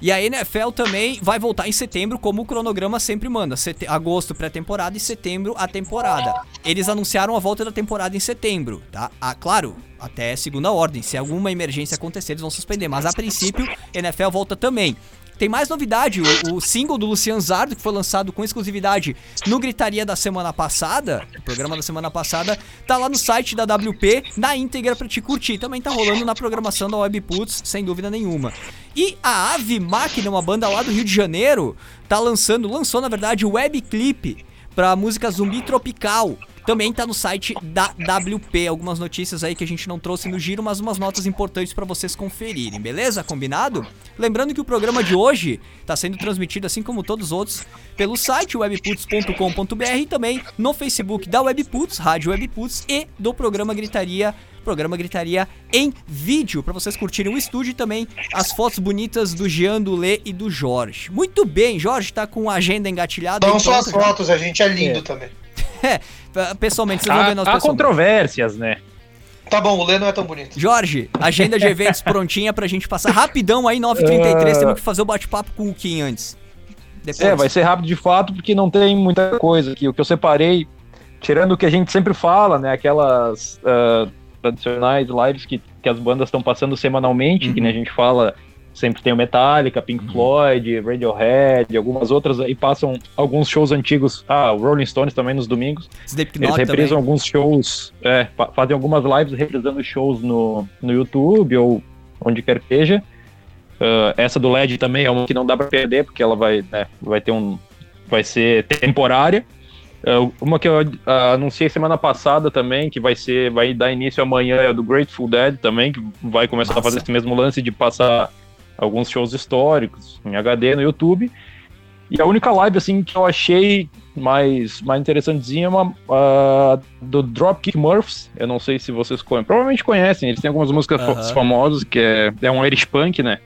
e a NFL também vai voltar em setembro, como o cronograma sempre manda. Sete agosto pré-temporada e setembro a temporada. Eles anunciaram a volta da temporada em setembro, tá? Ah, claro, até segunda ordem. Se alguma emergência acontecer, eles vão suspender. Mas a princípio, NFL volta também. Tem mais novidade, o, o, single do Lucian Zardo, que foi lançado com exclusividade no Gritaria da semana passada, o programa da semana passada, tá lá no site da WP, na íntegra pra te curtir. Também tá rolando na programação da Webputs, sem dúvida nenhuma. E a Ave Máquina, uma banda lá do Rio de Janeiro, tá lançando, lançou na verdade o webclip pra música Zumbi Tropical. Também tá no site da WP, algumas notícias aí que a gente não trouxe no giro, mas umas notas importantes para vocês conferirem, beleza? Combinado? Lembrando que o programa de hoje tá sendo transmitido, assim como todos os outros, pelo site webputs.com.br e também no Facebook da Webputs, Rádio Webputs e do programa Gritaria programa Gritaria em vídeo, para vocês curtirem o estúdio e também as fotos bonitas do Jean, do Lê e do Jorge. Muito bem, Jorge tá com a agenda engatilhada. Não só as fotos, a gente é lindo É. também. É, pessoalmente, vocês vão ver nós há controvérsias, né? Tá bom, o Lê não é tão bonito. Jorge, agenda de eventos prontinha pra gente passar rapidão aí, 9h33, Ah. temos que fazer o bate-papo com o Kim antes. Depois. É, vai ser rápido de fato, porque não tem muita coisa aqui. O que eu separei, tirando o que a gente sempre fala, né? Aquelas ah, tradicionais lives que, que as bandas estão passando semanalmente, Uhum. que né, a gente fala, sempre tem o Metallica, Pink Floyd, Radiohead, algumas outras aí passam alguns shows antigos. Ah, o Rolling Stones também nos domingos. Eles Slipknot reprisam também. alguns shows, é, fa- fazem algumas lives reprisando shows no, no YouTube ou onde quer que seja. Ah, essa do LED também é uma que não dá pra perder, porque ela vai, né, vai ter um. Vai ser temporária. Ah, uma que eu ah, anunciei semana passada também, que vai ser. Vai dar início amanhã, é a do Grateful Dead também, que vai começar Massa. a fazer esse mesmo lance de passar alguns shows históricos em HD no YouTube. E a única live assim que eu achei mais, mais interessantezinha é uma ah, do Dropkick Murphys. Eu não sei se vocês conhecem. Provavelmente conhecem, eles têm algumas músicas fa- Aham. famosas, que é, é um Irish Punk, né?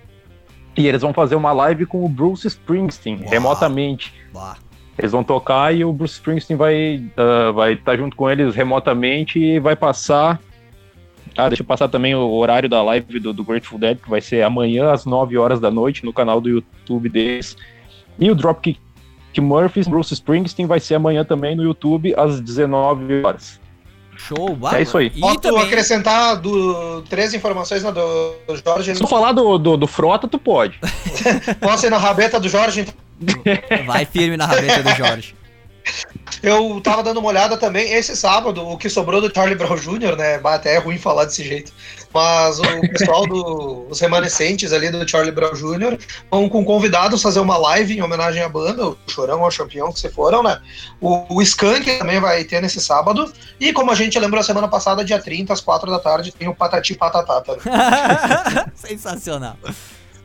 E eles vão fazer uma live com o Bruce Springsteen, Uau. remotamente. Bah. Eles vão tocar e o Bruce Springsteen vai ah, vai estar junto com eles remotamente e vai passar. Ah, deixa eu passar também o horário da live do, do Grateful Dead, que vai ser amanhã às 9 horas da noite no canal do YouTube deles. E o Dropkick Murphys, Bruce Springsteen, vai ser amanhã também no YouTube às 19 horas. Show, bah. É isso aí. E Posso também. acrescentar do, três informações na do, do Jorge? Se tu falar do, do, do Frota, tu pode. Posso ir na rabeta do Jorge? então? Vai firme na rabeta do Jorge. Eu tava dando uma olhada também, esse sábado, o que sobrou do Charlie Brown Jr., né? Até é ruim falar desse jeito. Mas o pessoal dos remanescentes ali do Charlie Brown Jr. vão com convidados fazer uma live em homenagem à banda, o Chorão ou o Champion, que se foram, né? O, o também vai ter nesse sábado. E como a gente lembrou semana passada, dia 30, às 4 da tarde, tem o Patati Patatá também. Sensacional.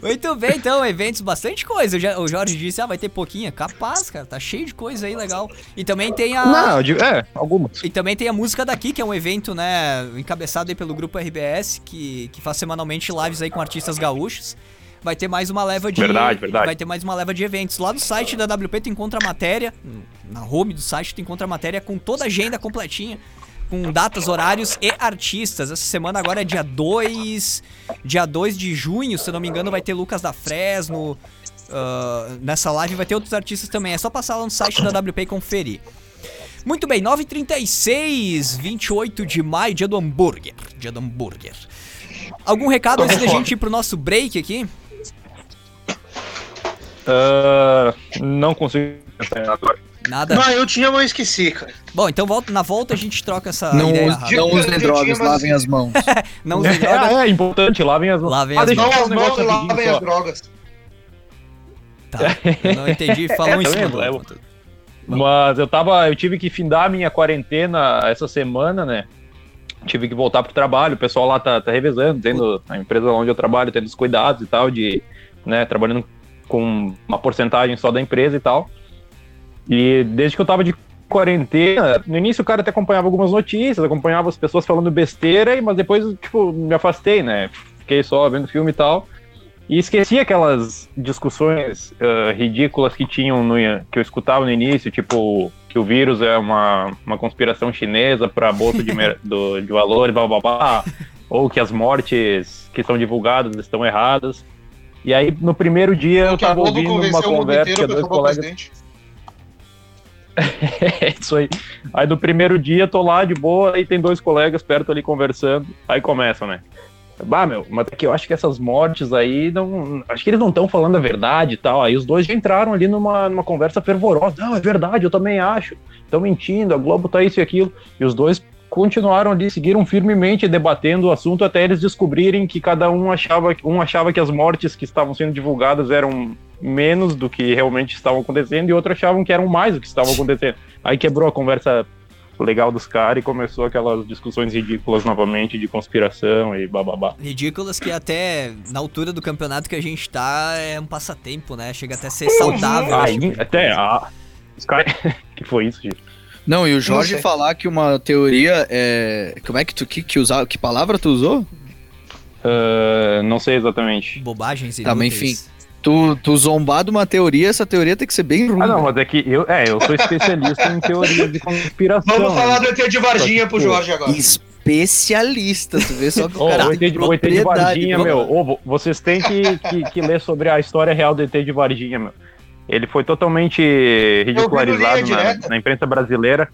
Muito bem, então, eventos, bastante coisa. O Jorge disse, ah, vai ter pouquinha. Capaz, cara, tá cheio de coisa aí, legal. E também tem a... Não, digo- é, algumas. E também tem a Música Daqui, que é um evento, né, encabeçado aí pelo grupo RBS, que, que faz semanalmente lives aí com artistas gaúchos. Vai ter mais uma leva de. Verdade, verdade. Vai ter mais uma leva de eventos. Lá no site da WP tu encontra a matéria. Na home do site tu encontra a matéria com toda a agenda completinha. Com datas, horários e artistas. Essa semana agora é dia 2. Dia 2 de junho, se eu não me engano, vai ter Lucas da Fresno. ah, nessa live vai ter outros artistas também. É só passar lá no site da WP e conferir. Muito bem, 9h36, 28 de maio, dia do hambúrguer. Dia do hambúrguer. Algum recado antes da gente ir pro nosso break aqui? Ah, não consigo pensar agora. Nada. Não, eu tinha, mas eu esqueci, cara. Bom, então volta, na volta a gente troca essa Não, ideia use- não usem drogas, tinha, mas- lavem as mãos. Não usem drogas. É, é importante, lavem as mãos. Lavem Ah, as eu Não as mãos e lavem só. as drogas. Tá, eu não entendi, falou É, tá do É. Mas eu tava, eu tive que findar a minha quarentena essa semana, né? Tive que voltar pro trabalho, o pessoal lá tá, tá revezando, tendo a empresa onde eu trabalho, tendo os cuidados e tal, de, né, trabalhando com uma porcentagem só da empresa e tal. E desde que eu tava de quarentena, no início o cara até acompanhava algumas notícias, acompanhava as pessoas falando besteira, mas depois, tipo, me afastei, né? Fiquei só vendo filme e tal. E esqueci aquelas discussões ah, ridículas que tinham no, que eu escutava no início, tipo que o vírus é uma, uma conspiração chinesa para bolsa de, mer- do, de valores, blá blá blá, ou que as mortes que são divulgadas estão erradas. E aí, no primeiro dia, eu a tava ouvindo uma conversa que dois colegas presidente. é isso aí. Aí no primeiro dia tô lá de boa, aí tem dois colegas perto ali conversando, aí começam, né? Bah, meu, mas é que eu acho que essas mortes aí não. Acho que eles não estão falando a verdade e tal. Aí os dois já entraram ali numa, numa conversa fervorosa. Não, é verdade, eu também acho. Estão mentindo, a Globo tá isso e aquilo. E os dois continuaram ali, seguiram firmemente debatendo o assunto até eles descobrirem que cada um achava, um achava que as mortes que estavam sendo divulgadas eram menos do que realmente estavam acontecendo e outros achavam que eram mais do que estavam acontecendo. Aí quebrou a conversa legal dos caras e começou aquelas discussões ridículas novamente de conspiração e bababá. Ridículas que até na altura do campeonato que a gente tá é um passatempo, né? Chega até a ser saudável. Aí, esse tipo até a. Os caras. que foi isso, gente? Não, e o Jorge falar que uma teoria é. Como é que tu que, que usar? Que palavra tu usou? Ah, não sei exatamente. Bobagens e Tá, mas enfim. Tu, tu zombar de uma teoria, essa teoria tem que ser bem ruim. Ah, não, mas é que eu, é, eu sou especialista em teorias de conspiração. Vamos falar do ET de Varginha pro Jorge agora. Especialista, tu vê só que o Ô, cara o ET tem de, o ET de Varginha, meu, vo- vocês têm que, que, que ler sobre a história real do ET de Varginha, meu. Ele foi totalmente ridicularizado na, na imprensa brasileira.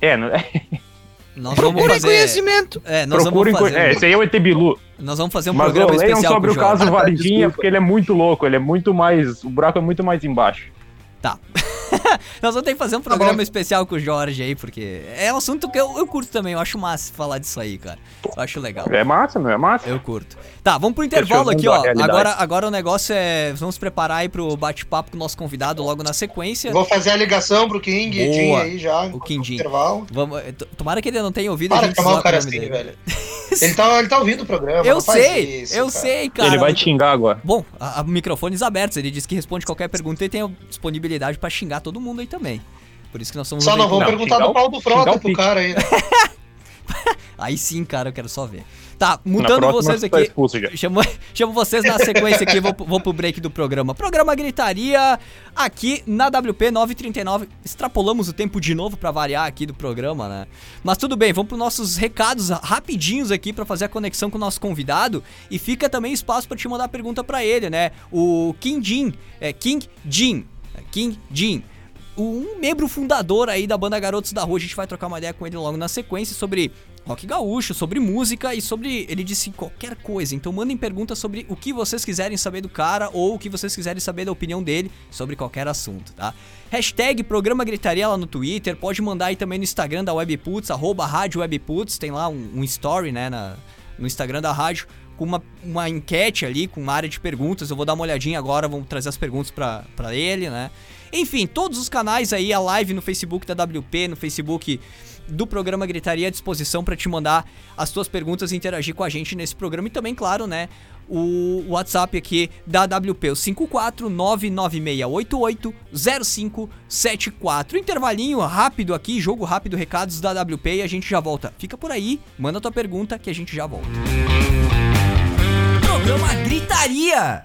É, não- Nós vamos Procurem fazer. conhecimento. É, nós procurem. vamos co- É, fazer. esse aí é o ET Bilu. Nós vamos fazer um Mas programa leiam especial sobre o caso tá, Varginha, porque ele é muito louco. Ele é muito mais. O buraco é muito mais embaixo. Nós vamos ter que fazer um programa bom. especial com o Jorge aí, porque é um assunto que eu, eu curto também. Eu acho massa falar disso aí, cara. Eu acho legal. É massa, não é massa? Eu curto. Tá, vamos pro intervalo aqui, ó. a. Agora, agora o negócio é. Vamos preparar aí pro bate-papo com o nosso convidado logo na sequência. Vou fazer a ligação pro King e Boa. Jim aí já. O Quindim. Intervalo. Vamos, eh, tomara que ele não tenha ouvido a Para gente de chamar o cara assim, velho. Ele tá, ele tá ouvindo o programa. Eu sei, isso, eu cara. sei, cara. ele vai te xingar agora. Bom, a, a- microfones abertos. Ele disse que responde qualquer pergunta e tem a disponibilidade pra xingar todo mundo aí também. Por isso que nós somos Só não vamos perguntar do o- pau do Frota o pro cara aí. né? Aí sim, cara, eu quero só ver. Tá, mudando vocês você tá aqui. expulso já. Chamo, chamo vocês na sequência aqui, vou, vou pro break do programa. Programa Gritaria aqui na WP 939. Extrapolamos o tempo de novo pra variar aqui do programa, né? Mas tudo bem, vamos pros nossos recados rapidinhos aqui pra fazer a conexão com o nosso convidado. E fica também espaço pra te mandar pergunta pra ele, né? O King Jin, é King Jin, é King Jin um membro fundador aí da banda Garotos da Rua. A gente vai trocar uma ideia com ele logo na sequência sobre rock gaúcho, sobre música e sobre. Ele disse qualquer coisa. Então mandem perguntas sobre o que vocês quiserem saber do cara ou o que vocês quiserem saber da opinião dele sobre qualquer assunto, tá? Hashtag Programa Gritaria lá no Twitter. Pode mandar aí também no Instagram da Webputs, arroba Rádio Webputs. Tem lá um, um story, né, na- no Instagram da rádio. Com uma, uma enquete ali, com uma área de perguntas. Eu vou dar uma olhadinha agora, vamos trazer as perguntas pra ele, né? Enfim, todos os canais aí, a live no Facebook da WP, no Facebook do programa Gritaria à disposição para te mandar as tuas perguntas e interagir com a gente nesse programa e também, claro, né, o WhatsApp aqui da WP, o 54996880574. Intervalinho rápido aqui, jogo rápido, recados da WP e a gente já volta. Fica por aí, manda tua pergunta que a gente já volta. Programa Gritaria.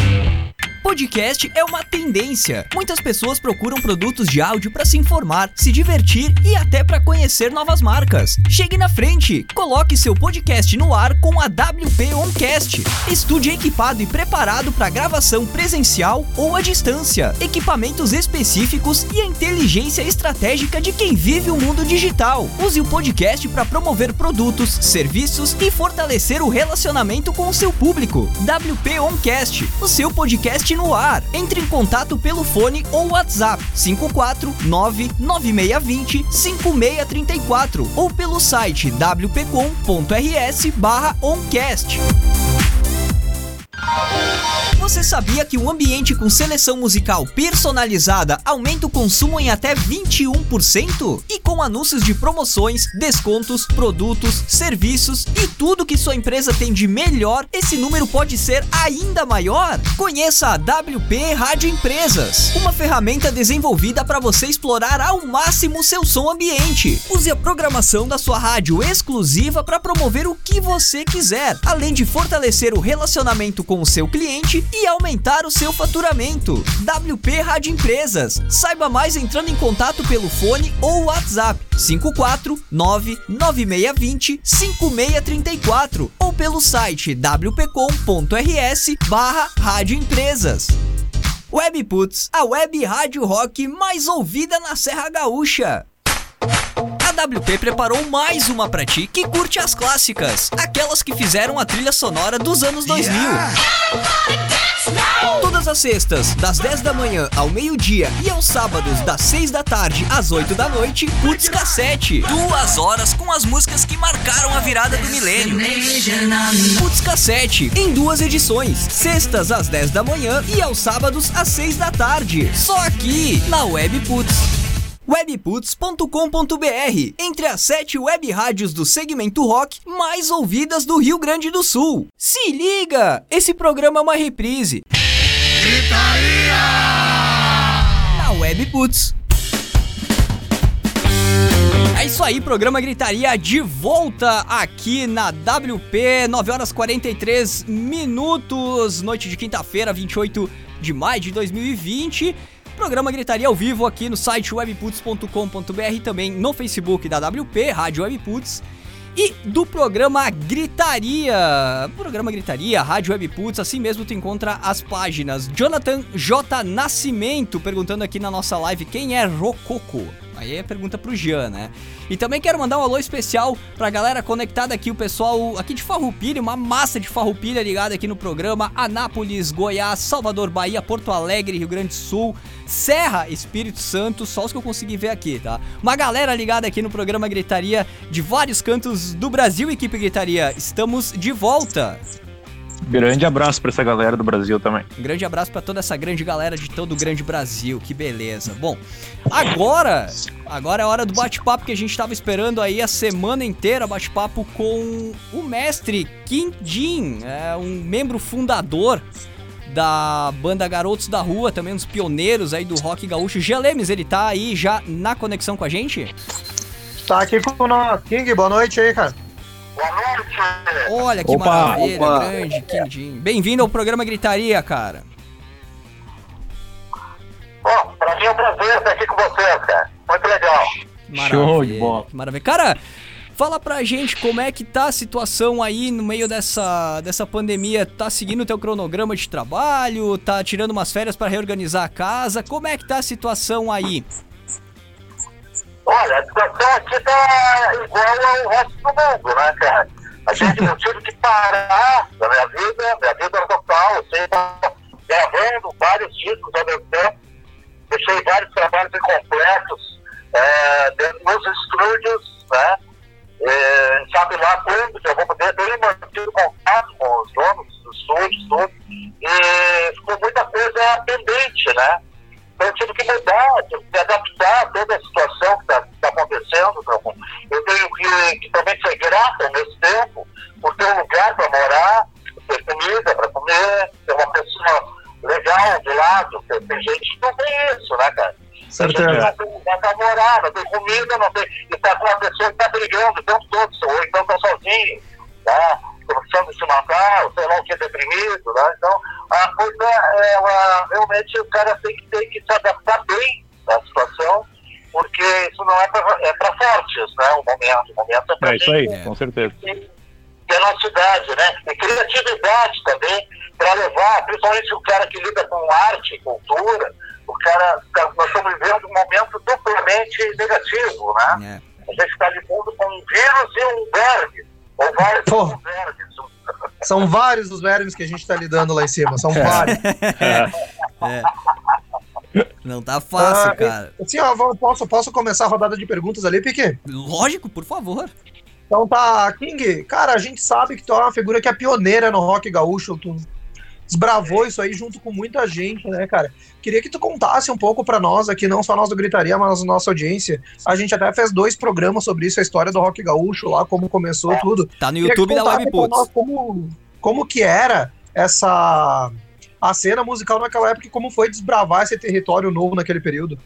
Podcast é uma tendência. Muitas pessoas procuram produtos de áudio para se informar, se divertir e até para conhecer novas marcas. Chegue na frente, coloque seu podcast no ar com a WP Oncast. Estúdio equipado e preparado para gravação presencial ou à distância. Equipamentos específicos e a inteligência estratégica de quem vive o mundo digital. Use o podcast para promover produtos, serviços e fortalecer o relacionamento com o seu público. WP Oncast, o seu podcast no ar. Entre em contato pelo fone ou WhatsApp 5499620 5634 ou pelo site wpcom.rs barra oncast. Você sabia que um ambiente com seleção musical personalizada aumenta o consumo em até 21%? E com anúncios de promoções, descontos, produtos, serviços e tudo que sua empresa tem de melhor, esse número pode ser ainda maior? Conheça a WP Rádio Empresas, uma ferramenta desenvolvida para você explorar ao máximo seu som ambiente. Use a programação da sua rádio exclusiva para promover o que você quiser, além de fortalecer o relacionamento com o seu cliente e aumentar o seu faturamento. WP Rádio Empresas. Saiba mais entrando em contato pelo fone ou WhatsApp 5499620 5634 ou pelo site wpcom.rs barra Rádio Empresas. Webputs, a web rádio rock mais ouvida na Serra Gaúcha. A WP preparou mais uma pra ti que curte as clássicas, aquelas que fizeram a trilha sonora dos anos 2000. Todas as sextas, das 10 da manhã ao meio-dia e aos sábados, das 6 da tarde às 8 da noite, Putz Cassete. Duas horas com as músicas que marcaram a virada do milênio. Putz Cassete, em duas edições. Sextas às 10 da manhã e aos sábados às 6 da tarde. Só aqui, na Web Putz webputs.com.br, entre as sete web rádios do segmento rock mais ouvidas do Rio Grande do Sul. Se liga, esse programa é uma reprise. Na Webputs. É isso aí, programa Gritaria de volta aqui na WP, 9 horas 43 minutos, noite de quinta-feira, 28 de maio de 2020. Programa Gritaria ao vivo aqui no site webputs.com.br também no Facebook da WP, Rádio Webputs. E do programa Gritaria, programa Gritaria, Rádio Webputs, assim mesmo tu encontra as páginas. Jonathan J. Nascimento perguntando aqui na nossa live quem é Rococo. Aí é pergunta pro Jean, né? E também quero mandar um alô especial pra galera conectada aqui, o pessoal aqui de Farroupilha, uma massa de Farroupilha ligada aqui no programa, Anápolis, Goiás, Salvador, Bahia, Porto Alegre, Rio Grande do Sul, Serra, Espírito Santo, só os que eu consegui ver aqui, tá? Uma galera ligada aqui no programa Gritaria de vários cantos do Brasil, equipe Gritaria, estamos de volta. Grande abraço pra essa galera do Brasil também. Um grande abraço pra toda essa grande galera de todo o grande Brasil, que beleza. Bom, agora, agora é a hora do bate-papo que a gente tava esperando aí a semana inteira, bate-papo com o mestre Kim Jin, é um membro fundador da banda Garotos da Rua, também um dos pioneiros aí do rock gaúcho. Gelemes, ele tá aí já na conexão com a gente? Tá aqui com o nosso King, boa noite aí, cara. Olha que Opa, maravilha, opa. grande Jin. Bem-vindo ao programa Gritaria, cara. Bom, pra mim é um prazer estar aqui com vocês, cara. Muito legal. Show de bola. que Maravilha. Cara, fala pra gente como é que tá a situação aí no meio dessa, dessa pandemia. Tá seguindo o teu cronograma de trabalho? Tá tirando umas férias pra reorganizar a casa? Como é que tá a situação aí? Olha, a situação aqui tá igual ao resto do mundo, né, cara? A gente não tive que parar da minha vida, minha vida total, eu tava gravando vários discos ao mesmo tempo, deixei vários trabalhos incompletos é, dentro dos estúdios, né? Sabe lá quando eu vou poder, tenho mantido contato com os donos dos estúdios, tudo, e ficou muita coisa pendente, né? Eu tive que mudar, tive que adaptar a toda a situação que está acontecendo. Então, eu tenho que, que também ser grato ao mesmo tempo por ter um lugar para morar, ter comida para comer, ter uma pessoa legal do lado. Tem, tem gente que não tem isso, né, cara? Que não tem lugar para morar, não tem comida, não tem. E está com uma pessoa que está brigando o tempo todo, ou então está sozinho, né? Precisando se matar, ou sei lá o que, deprimido, né? Então, a coisa, ela, realmente o cara tem que, tem que se adaptar bem à situação, porque isso não é para é pra fortes, né? O momento, o momento é para É isso aí, com certeza. e a nossa idade, né? E criatividade também, para levar, principalmente o cara que lida com arte, cultura, o cara, nós estamos vivendo um momento duplamente negativo, né? É. A gente está lidando com um vírus e um verme, ou vários Pô. vermes. São vários os vermes que a gente tá lidando lá em cima, são vários. Não tá fácil, Ah, cara. Assim, ó, posso, posso começar a rodada de perguntas ali, Pique? Lógico, por favor. Então tá, King, cara, a gente sabe que tu é uma figura que é pioneira no rock gaúcho, tu desbravou isso aí junto com muita gente, né, cara? Queria que tu contasse um pouco pra nós aqui, não só nós do Gritaria, mas nossa audiência. A gente até fez dois programas sobre isso, a história do rock gaúcho lá, como começou tudo. Tá no Queria que YouTube da Webputs. nós Como, como que era essa a cena musical naquela época e como foi desbravar esse território novo naquele período?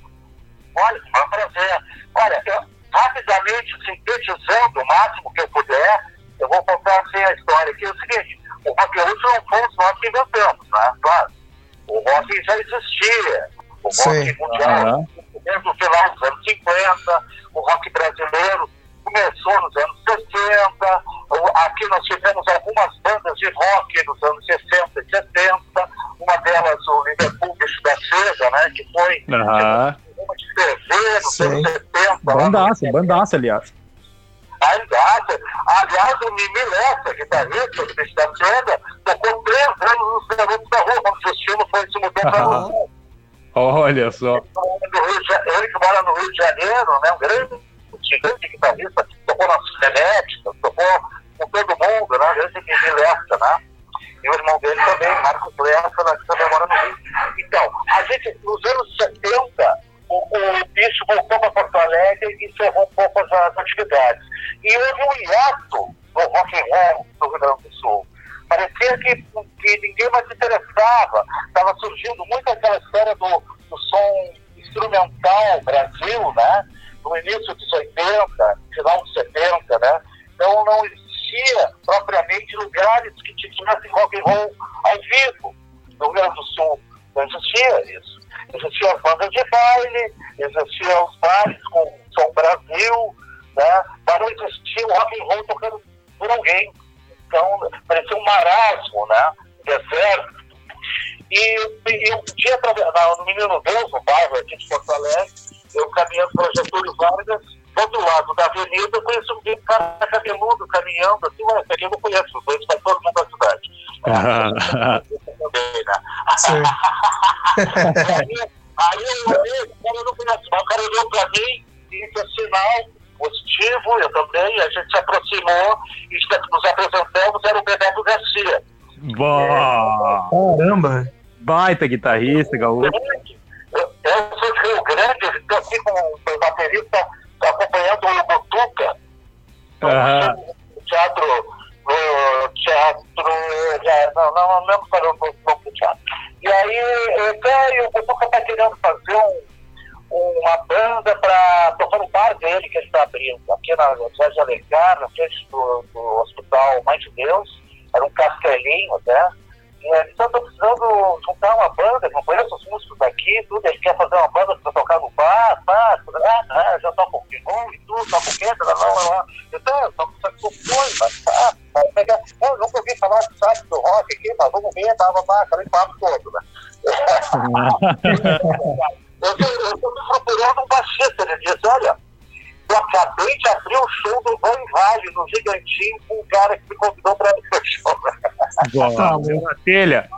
Olha, foi um prazer. Olha, eu, rapidamente, sintetizando o máximo que eu puder, eu vou contar assim a história aqui. É o seguinte, o rock gaúcho não fomos nós que inventamos, né? Claro. O rock já existia. O rock mundial, Aham. desde o final dos anos 50, o rock brasileiro começou nos anos 60. O- Aqui nós tivemos algumas bandas de rock nos anos 60 e 70. Uma delas, o Liverpool Bicho da Seda, né? Que foi Aham. uma de TV nos Sim. anos 70. lá no- Bandaça, bandaça, aliás. Aliás, aliás, o Mimi Lessa, guitarrista do Bicho da Seda, tocou três anos nos Garotos da Rua, quando Sul. Olha só. Ele que mora no Rio de Janeiro, né? Um grande, gigante guitarrista, tocou nas Frenéticas, tocou com todo mundo, né? Grande Guilherme Lessa, né? E o irmão dele também, Marcos Lessa, né, que também mora no Rio. Então, a gente, nos anos 70, o, o bicho voltou para Porto Alegre e encerrou um pouco as, as atividades. E houve um hiato no rock and roll do Rio Grande do Sul. Parecia que, que ninguém mais se interessava. Estava surgindo muito aquela história do, do som instrumental Brasil, né? No início dos 80, final dos 70, né? Então não existia propriamente lugares que tivessem rock and roll ao vivo no Rio Grande do Sul. Não existia isso. Existiam as bandas de baile, existiam os bares com som Brasil, né? Mas não existia o rock and roll tocando por alguém. Então, parecia um marasmo, né? Deserto. E, e um dia, no Menino Deus, no bairro aqui de Porto Alegre, eu caminhando para Getúlio Vargas, do outro lado da avenida, eu conheço um cara cabeludo caminhando, assim, mas aqui eu não conheço, conheço para todo mundo da cidade. Sim. aí, aí eu olhei, o cara não conhece, mas o cara olhou para mim e disse sinal positivo, eu também, a gente se aproximou e nos apresentamos, era o Bebeto Garcia. Bah, Caramba! baita guitarrista, gaúcho. Eu, eu sou de Rio Grande, eu estou aqui com o baterista tá acompanhando o Botuca. No teatro, no teatro, já, não, não, não lembro para o no teatro. E aí, até o Botuca está querendo fazer um, uma banda para tocar no bar dele que ele está abrindo, aqui na José de Alencar, na frente do, do Hospital Mãe de Deus, era um castelinho até. E ele só está precisando juntar uma banda, não conheço os músicos daqui, tudo, ele quer fazer uma banda para tocar no bar, tá, ah, ah, pigão e tudo, toca o quê, lá, lá, lá. Então, eu toco saxofone, mas tá, vai pegar, eu nunca ouvi falar de sax do rock aqui, mas vamos ver, tava lá, aquele papo todo, né? Eu estou procurando um baixista. Ele disse: Olha, eu acabei de abrir o show do Van Vale no Gigantinho com um cara que me convidou para abrir o show. Bah, na telha.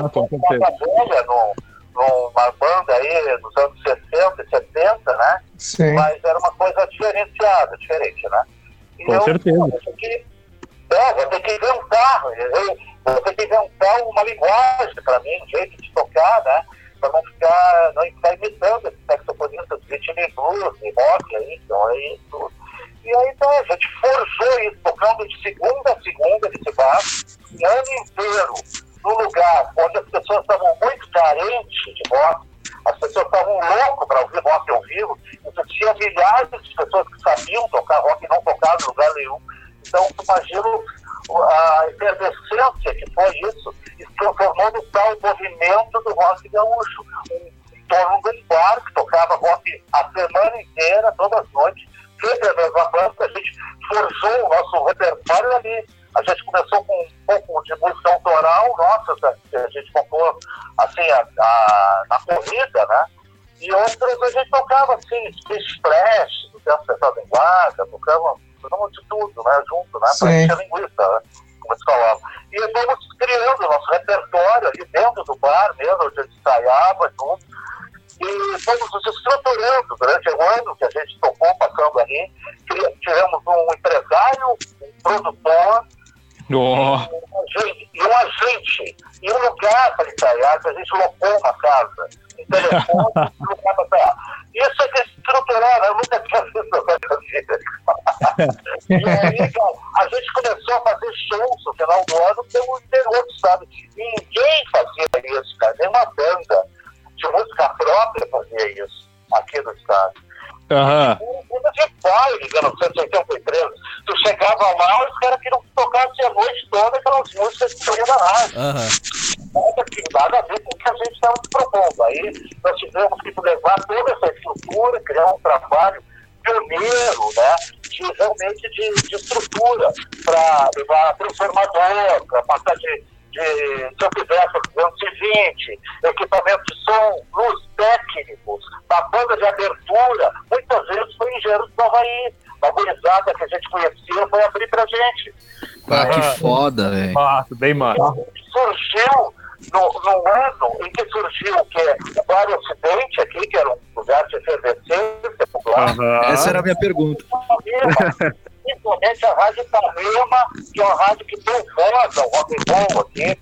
Eu com certeza. no, numa banda aí nos anos 60 e 70, né? Sim. Mas era uma coisa diferenciada, diferente, né? E Com eu, certeza. Tocava assim, Splash, do Tempo Pensado em Guarda, tocava de tudo, né? Junto, né? Pra encher linguiça, né? Como eles falavam. E fomos criando o nosso repertório ali dentro do bar mesmo, onde a gente ensaiava tudo. E fomos nos estruturando durante o ano que a gente tocou, passando ali. Tivemos um empresário, um produtor, um agente, e um agente, e um lugar para ensaiar, que a gente locou uma casa, um telefone, um lugar para ensaiar. Isso é desestruturar, eu nunca tinha visto essa coisa. E aí, cara, a gente começou a fazer shows no final do ano pelo interior do estado. Ninguém fazia isso, cara, nenhuma banda de música própria fazia isso aqui no estado. Aham. De pai, de 1983. Tu chegava lá, os caras queriam que tocasse a noite toda aquelas músicas que saíam da rádio. Aham. Nada, para transformador, para passar de, de, se eu fizesse 220, equipamento de som, luz técnicos, da banda de abertura, muitas vezes foi engenheiro do Havaí. Uma gurizada que a gente conhecia foi abrir pra gente. Ah, que foda, velho. Bem massa. surgiu no, no ano em que surgiu o que o Bar Ocidente aqui, que era um lugar de efervescência popular, Aham. Essa era a minha pergunta. Ipanema, principalmente a Rádio Ipanema, que é uma rádio que deu voz ao rock and roll aqui. Né?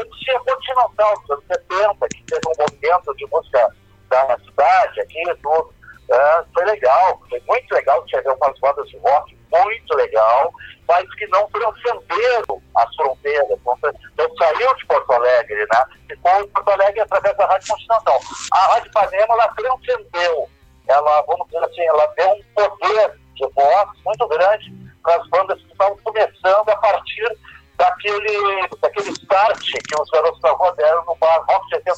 Antes tinha Continental, nos anos 70, que teve um movimento de música da cidade aqui e tudo. É, foi legal, foi muito legal tinha ver umas bandas de rock, muito legal, mas que não transcenderam as fronteiras, não, tra- não saiu de Porto Alegre, né? Ficou em Porto Alegre através da Rádio Continental. A Rádio Ipanema, ela transcendeu, ela, vamos dizer assim, ela deu um poder de voz muito grande para as bandas que estavam começando a partir daquele, daquele start que os garotos da rua deram no bar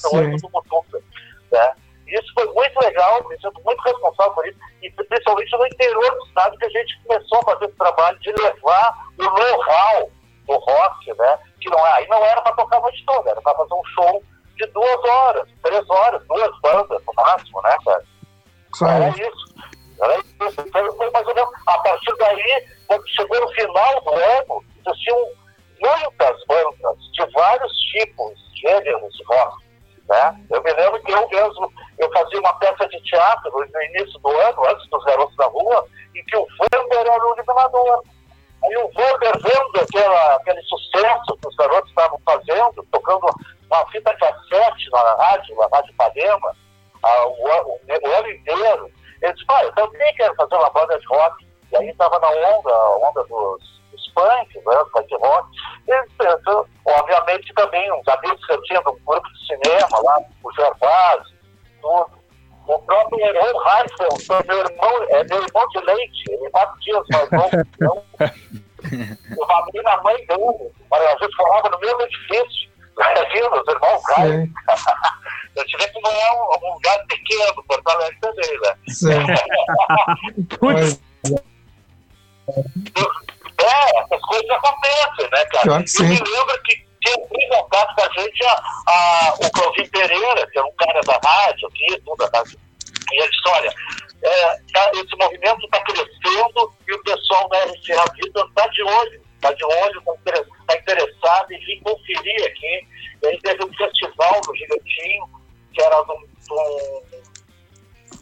Rock 78 do Mutuca, né? Isso foi muito legal, me sinto muito responsável por isso, e principalmente no interior do estado que a gente começou a fazer esse trabalho de levar o know-how do rock, né? Que não, aí não era para tocar a noite toda, era para fazer um show de duas horas, próprio Heron foi meu irmão, é meu irmão de leite, ele é quatro dias mais novo. Então, eu babei na mãe dele, mas a gente falava no mesmo edifício. Imagina, os irmãos Heifel. Eu tive que não é um, um lugar pequeno, Porto Alegre também, né? Putz, É, essas coisas acontecem, né, cara? Claro Eu me lembro que entrou em contato com a gente a, a- o Claudinho Pereira, que é um cara da rádio aqui, tudo da rádio. E ele disse, olha, é, tá- esse movimento está crescendo e o pessoal da RCA Vida está de olho, está de olho, está interessado em vir conferir aqui. E aí teve um festival no Gigantinho, que era de um, um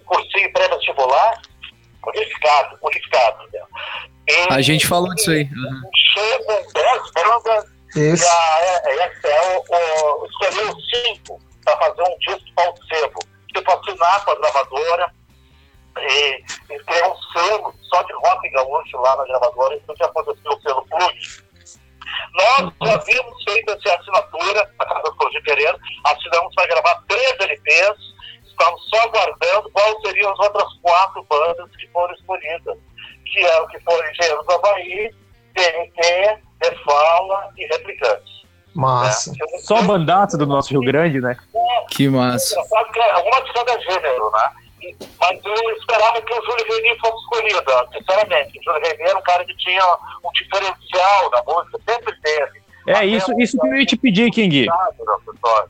cursinho pré-vestibular, unificado, unificado. Né? E- A gente falou disso aí. Uhum. chegam 10 bandas e a ESL o, escolheu cinco para fazer um disco para sebo. Tipo, assinar com a gravadora e, e ter um selo só de rock gaúcho lá na gravadora. Isso que aconteceu o selo Plus. Nós já havíamos feito essa assinatura na Casa do Claudio Pereira, assinamos para gravar três LPs, estamos só aguardando quais seriam as outras quatro bandas que foram escolhidas, que eram que foram Engenheiros do Havaí, TNT, Defala e Replicantes. Massa. né? Eu- só bandaça do nosso Rio Grande, né? Que massa. Engraçado que é alguma de cada gênero, né? Mas eu esperava que o Júlio Reni fosse escolhido, sinceramente. O Júlio Reni era um cara que tinha um diferencial na música, sempre teve. É, isso, isso que eu ia te pedir, King. Sabe.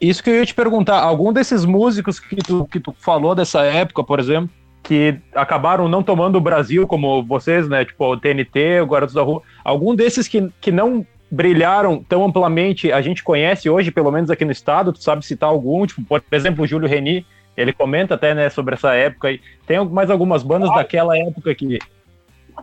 Isso que eu ia te perguntar. Algum desses músicos que tu, que tu falou dessa época, por exemplo, que acabaram não tomando o Brasil como vocês, né? Tipo, o TNT, o Garotos da Rua. Algum desses que, que não brilharam tão amplamente, a gente conhece hoje, pelo menos aqui no estado, tu sabe citar algum? Tipo, por exemplo, o Júlio Reni, ele comenta até, né, sobre essa época. aí. Tem mais algumas bandas daquela época que,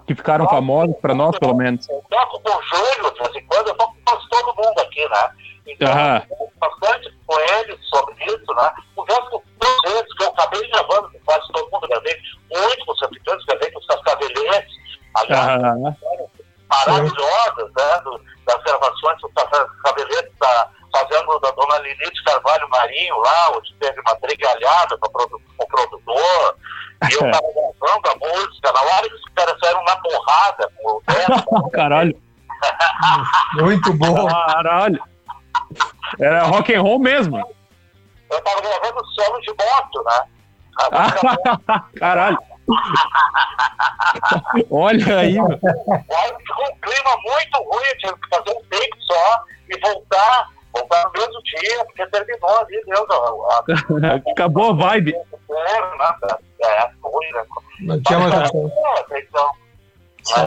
que ficaram famosas para nós, pelo menos. Eu toco com o Júlio, de vez em quando, eu toco com quase todo mundo aqui, né? Então, Aham. eu bastante com ele sobre isso, né? Converso com todos eles, que eu acabei gravando com quase todo mundo, gravei muito com os africanos, gravei com os cascaveletes, aliás, Aham. maravilhosas, né? do- das gravações do Cabeleto tá fazendo da dona Lilith Carvalho Marinho lá, onde teve uma brigalhada com, a produ- com o produtor. E eu tava gravando a música, na hora que os caras saíram na porrada com o dedo, Caralho, Muito bom. caralho. Era rock and roll mesmo. eu tava gravando solo de moto, né? A música Caralho. Olha aí, ficou um clima muito ruim, eu tive que fazer um take só e voltar, voltar no mesmo dia, porque terminou ali, Deus, a, a, acabou a vibe. a, é, ruim, né? Não tinha mais opção. É, então,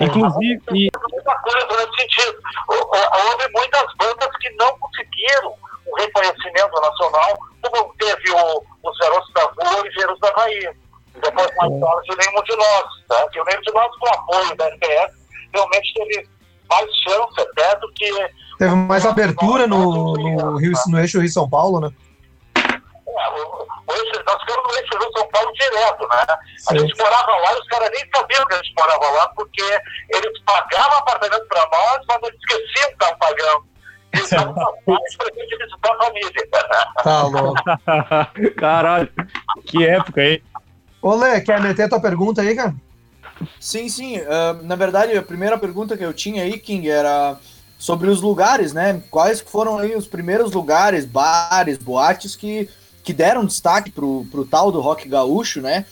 Inclusive, e, muita coisa nesse sentido. Hou- hou- Houve muitas bandas que não conseguiram o reconhecimento nacional, como teve o, os Garotos da Rua e Engenheiros da Bahia. Depois mais tarde o Nenhum de Nós, tá? que o Nenhum de Nós, com o apoio da RTS, realmente teve mais chance até do que Teve mais abertura no, no, Rio, no eixo Rio-São Paulo, né? É, nós ficamos no eixo Rio São Paulo direto, né? A Sim. gente morava lá e os caras nem sabiam que a gente morava lá, porque eles pagavam apartamento pra nós, mas eles esqueciam que estavam pagando. Eles passagem pra gente visitar a família. Tá louco. caralho, que época, hein? Ô, Lê, quer meter tua pergunta aí, cara? Sim, sim. ah, na verdade, a primeira pergunta que eu tinha aí, King, era sobre os lugares, né? Quais foram aí os primeiros lugares, bares, boates que, que deram destaque pro, pro tal do rock gaúcho, né?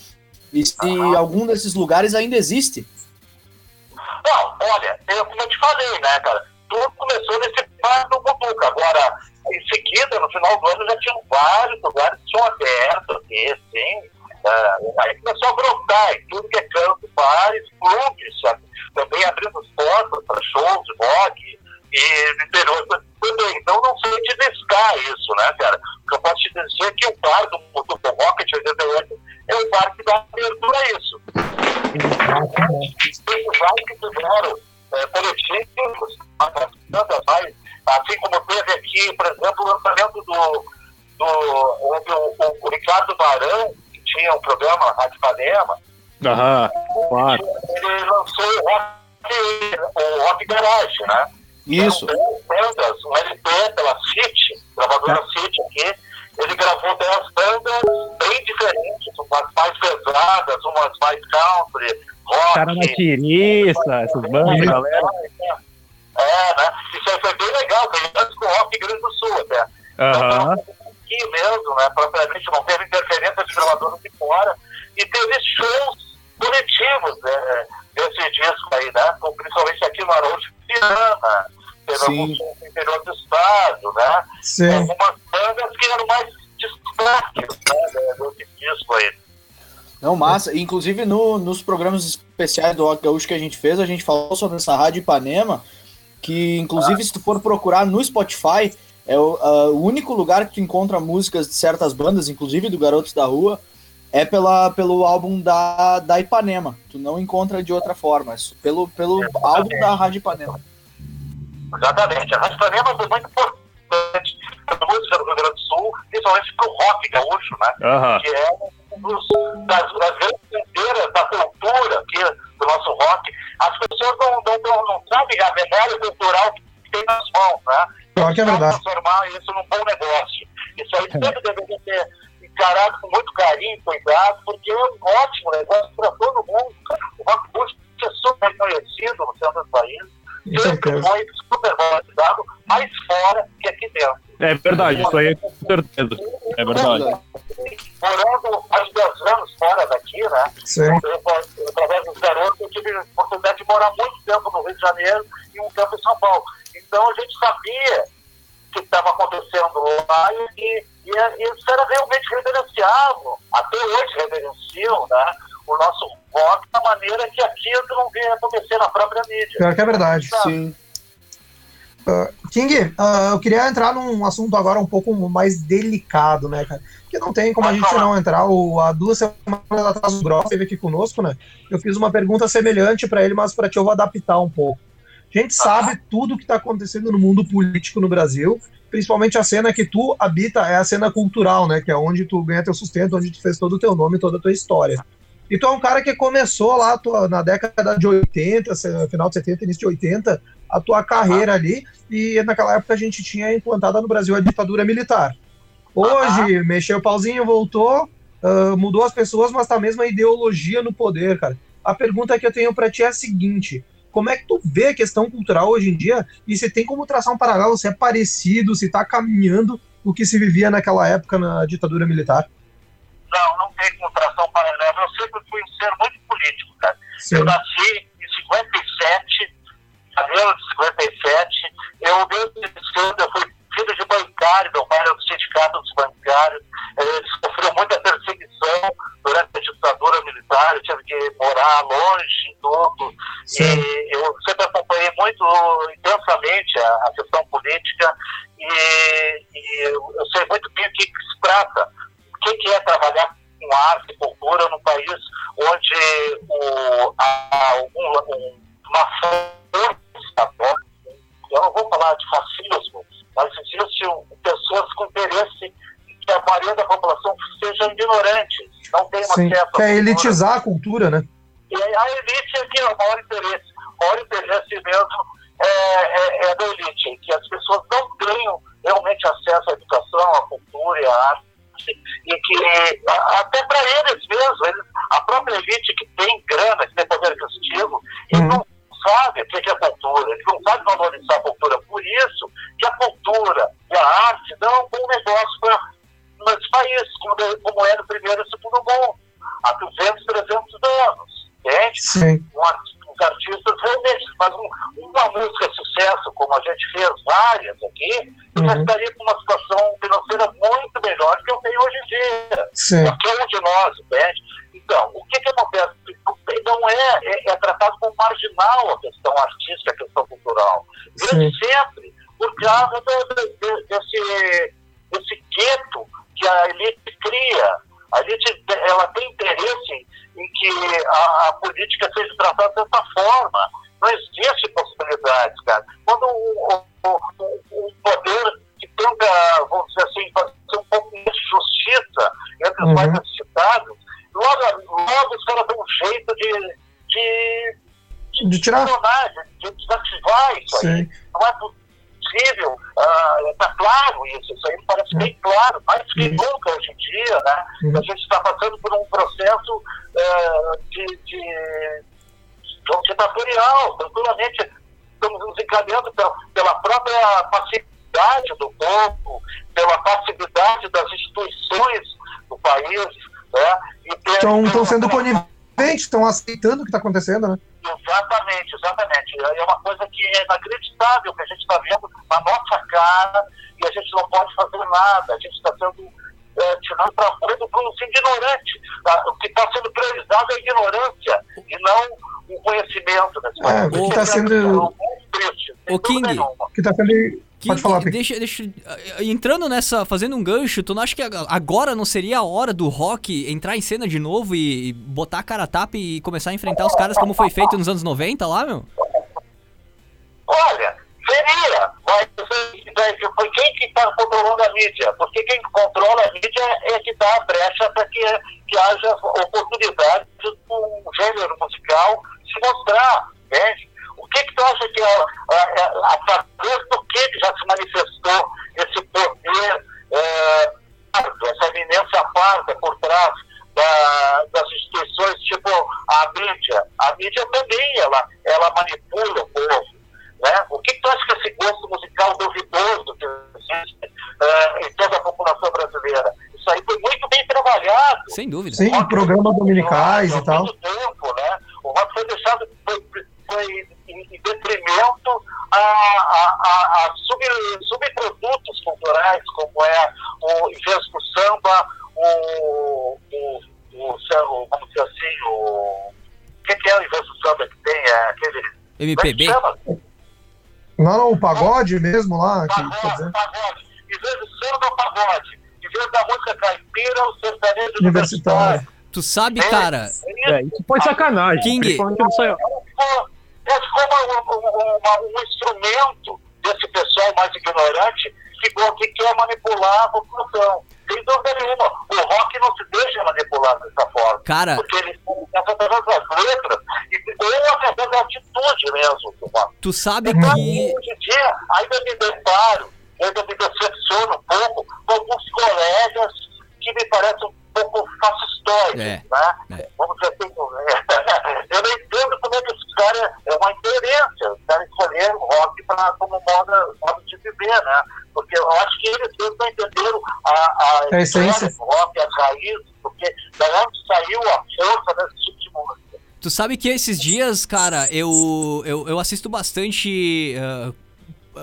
E se algum desses lugares ainda existe. Não, olha, eu, como eu te falei, né, cara? Tudo começou nesse bar do Butuca. Agora, em seguida, no final do ano, já tinham vários lugares que tinham aberto aqui, assim. Ah, aí começou a brotar em tudo que é canto, bares, clubes, sabe? também abrindo as portas para shows rock e interior também. Então não sei te descar isso, né, cara? O que eu posso te dizer é que o bar do, do Rocket 88 é o bar que dá abertura a isso. Tem vários que fizeram é, coletivos, tantas mais, assim como teve aqui, por exemplo, o lançamento do, do onde o, o, o Ricardo Barão, tinha um programa Rádio Panema, Aham, claro. ele lançou o Rock, o rock Garage, né? Isso. Eram 10 bandas, um LP pela City, gravadora City aqui. Ele gravou 10 bandas bem diferentes, umas mais pesadas, umas mais country, rock. Cara na tiriça, essas bandas, galera. É, né? Isso aí foi bem legal, bem antes com o Rock Grande do Sul até. Aham. Aqui mesmo, né? Propriamente não teve interferência de gravadoras de fora. E teve shows coletivos né, desse disco aí, né? com- Principalmente aqui no Araújo Viana, teve Sim. alguns shows no interior do estado, né? Sim. Algumas bandas que eram mais destaques né, desse disco aí. Não, massa. Inclusive, no- nos programas especiais do Rock Gaúcho que a gente fez, a gente falou sobre essa Rádio Ipanema, que, inclusive, se tu for procurar no Spotify, é o, ah, o único lugar que tu encontra músicas de certas bandas, inclusive do Garotos da Rua, é pela, pelo álbum da, da Ipanema. Tu não encontra de outra forma, é pelo, pelo álbum da Rádio Ipanema. Exatamente. A Rádio Panema foi muito importante para a música do Rio Grande do Sul, principalmente para o rock gaúcho, né? Aham. que é um dos, das, das grandes fronteiras da cultura aqui do nosso rock. As pessoas não, não, não, não sabem a memória cultural que tem nas mãos, né? Pior que é verdade. transformar isso num bom negócio. Isso aí sempre deveria ser encarado com muito carinho e cuidado, porque é um ótimo negócio para todo mundo. O é super reconhecido no centro do país. Sempre foi super valorizado, mais fora que aqui dentro. É verdade, isso aí é com certeza. É verdade. Morando mais de 10 anos fora daqui, né? Sim. Eu, através dos garotos, eu tive a oportunidade de morar muito tempo no Rio de Janeiro e um tempo em São Paulo. Então a gente sabia o que estava acontecendo lá e, e, e, e isso era realmente reverenciável. Até hoje reverenciam né, o nosso rock da maneira que aqui eu não via acontecer na própria mídia. Pior que é verdade. Sim. King, ah, eu queria entrar num assunto agora um pouco mais delicado, né, cara? Porque não tem como a gente não entrar. O, há duas semanas atrás o Gross esteve aqui conosco, né? Eu fiz uma pergunta semelhante para ele, mas para ti eu vou adaptar um pouco. A gente sabe tudo que está acontecendo no mundo político no Brasil, principalmente a cena que tu habita é a cena cultural, né? Que é onde tu ganha teu sustento, onde tu fez todo o teu nome, toda a tua história. E tu é um cara que começou lá tua- na década de 80, se- final de 70, início de 80, a tua carreira ali, e naquela época a gente tinha implantada no Brasil a ditadura militar. Hoje, mexeu o pauzinho, voltou, uh, mudou as pessoas, mas tá a mesma ideologia no poder, cara. A pergunta que eu tenho para ti é a seguinte: como é que tu vê a questão cultural hoje em dia e se tem como traçar um paralelo, se é parecido, se tá caminhando o que se vivia naquela época na ditadura militar? Não, não tem como traçar um paralelo. Eu sempre fui um ser muito político, cara. Sim. Eu nasci em 57, janeiro de 57. Eu, desde cedo, eu fui filho de bancário, meu pai era do sindicato dos bancários. Ele sofreu muita perseguição durante a ditadura militar, eu tive que morar longe, tudo. Sim. E eu sempre acompanhei muito intensamente a, a questão política e, e, eu sei muito bem o que, que se trata. O que, que é trabalhar com arte e cultura num país onde o, há um, um, uma força, eu não vou falar de fascismo, mas existem pessoas com interesse que a maioria da população seja ignorante, não tenha Sim, acesso Quer elitizar a cultura, né? E a elite é que é o maior interesse. O maior interesse mesmo é, é, é da elite, que as pessoas não tenham realmente acesso à educação, à cultura e à arte, e que até para eles mesmos, eles, a própria elite tem que tem Sim. Os artistas realmente fazem uma música de sucesso, como a gente fez várias aqui, uhum. já estaria com uma situação financeira muito melhor do que eu tenho hoje em dia. Sim. Estão aceitando o que está acontecendo, né? Exatamente, exatamente. É uma coisa que é inacreditável que a gente está vendo na nossa cara e a gente não pode fazer nada. A gente está sendo é, tirado para fora do produto ignorante. Tá? O que está sendo priorizado é a ignorância e não o conhecimento. Né? É, o que está sendo. O King, o que está sendo Pode falar, deixa, deixa, eh, entrando nessa, fazendo um gancho, tu não acha que agora não seria a hora do rock entrar em cena de novo e botar a cara a tapa e começar a enfrentar os caras como foi feito nos anos 90 lá, meu? Olha, seria, mas foi quem que está controlando a mídia? Porque quem controla a mídia é que dá a brecha para que, que haja oportunidade do gênero musical se mostrar, entende? Que, que tu acha que, é, é, através do que já se manifestou esse poder, é, essa eminência parda por trás da, das instituições, tipo a mídia? A mídia também, ela, ela manipula o povo. Né? O que, que tu acha que esse gosto musical duvidoso que existe é, em toda a população brasileira? Isso aí foi muito bem trabalhado. Sem dúvida. Sim, programas dominicais e tal. Tempo, né? O rock foi deixado, foi, foi em detrimento a, a, a, a sub, subprodutos culturais, como é, o, do samba, o, o, o, o vamos dizer assim, o, que, que é o do samba que tem? É aquele... MPB? É não, não, o pagode mesmo lá. Pagode, que, pagode. Em vez do samba, o pagode. Em vez da música caipira, o sertanejo universitário. Tu sabe, cara. É, isso foi sacanagem. King. Mas como um, um, um, instrumento desse pessoal mais ignorante que, que quer manipular a população. Sem dúvida nenhuma. O rock não se deixa manipular dessa forma. Cara. Porque ele começa através das letras e, ou através da atitude mesmo. Tu sabe então, que. Hoje em dia, ainda me deparo, ainda me decepciono um pouco com alguns colegas que me parecem um pouco intelectuais, É, né? é. Vamos dizer assim, eu não entendo como é que esses caras, é uma incoerência, os caras escolheram o rock pra, como moda, modo de viver, né? Porque eu acho que eles mesmos não entenderam a, a, A essência. história do rock, as raízes, porque da onde saiu a força desse tipo de música. Tu sabe que esses dias, cara, eu, eu, eu assisto bastante ah,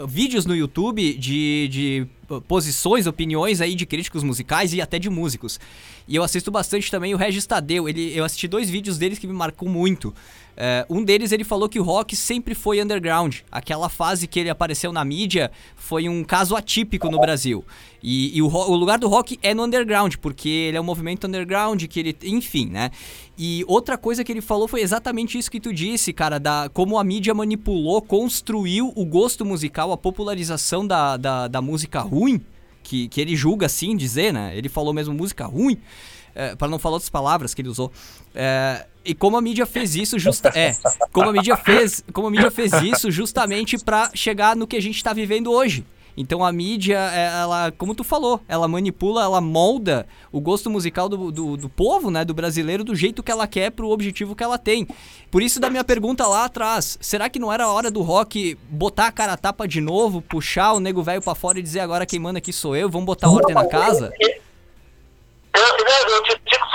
vídeos no YouTube de, de ah, posições, opiniões aí de críticos musicais e até de músicos. E eu assisto bastante também o Regis Tadeu. Ele, eu assisti dois vídeos deles que me marcou muito. Eh, um deles ele falou que o rock sempre foi underground. Aquela fase que ele apareceu na mídia foi um caso atípico no Brasil. E, e o, o lugar do rock é no underground, porque ele é um movimento underground, que ele. Enfim, né? E outra coisa que ele falou foi exatamente isso que tu disse, cara, da como a mídia manipulou, construiu o gosto musical, a popularização da, da, da música ruim, que, que ele julga assim dizer, né? Ele falou mesmo música ruim, é, para não falar outras palavras que ele usou. É, e como a mídia fez isso justa é, como a mídia fez, como a mídia fez isso justamente pra chegar no que a gente tá vivendo hoje. Então a mídia, é, ela, como tu falou, ela manipula, ela molda o gosto musical do, do, do povo, né, do brasileiro, do jeito que ela quer pro objetivo que ela tem. Por isso da minha pergunta lá atrás, será que não era a hora do rock botar a cara a tapa de novo, puxar o nego velho pra fora e dizer agora quem manda aqui sou eu, vamos botar ordem na casa? Eu, eu, eu te digo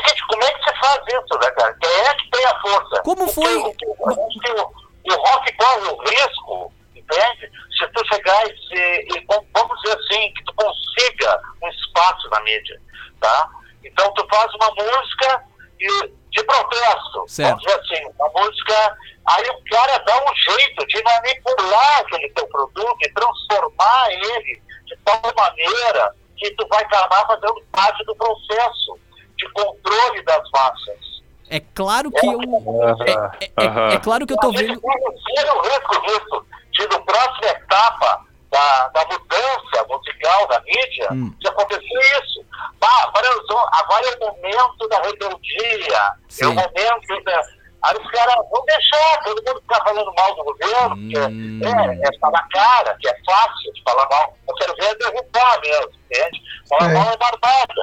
faz isso, né, cara? É que tem a força? Como foi? O, o, rock corre o risco, entende? Se tu chegar e, se, e vam- vamos dizer assim, que tu consiga um espaço na mídia, tá? Então tu faz uma música e, de protesto, Certo. vamos dizer assim, uma música, aí o cara dá um jeito de manipular aquele teu produto e transformar ele de tal maneira que tu vai acabar fazendo parte do processo controle das massas. É claro que eu é, é- é- é claro que eu gente vendo um sério risco disso, de no próxima etapa da, da mudança musical da mídia, Hum. de acontecer isso. Ah, agora, agora é o momento da rebeldia, é o Sim. momento da... Aí os caras vão deixar todo mundo ficar falando mal do governo, Hum. porque é, é falar cara, que é fácil de falar mal. Eu quero ver é derrubar mesmo, entende? Falar É. mal é barbada.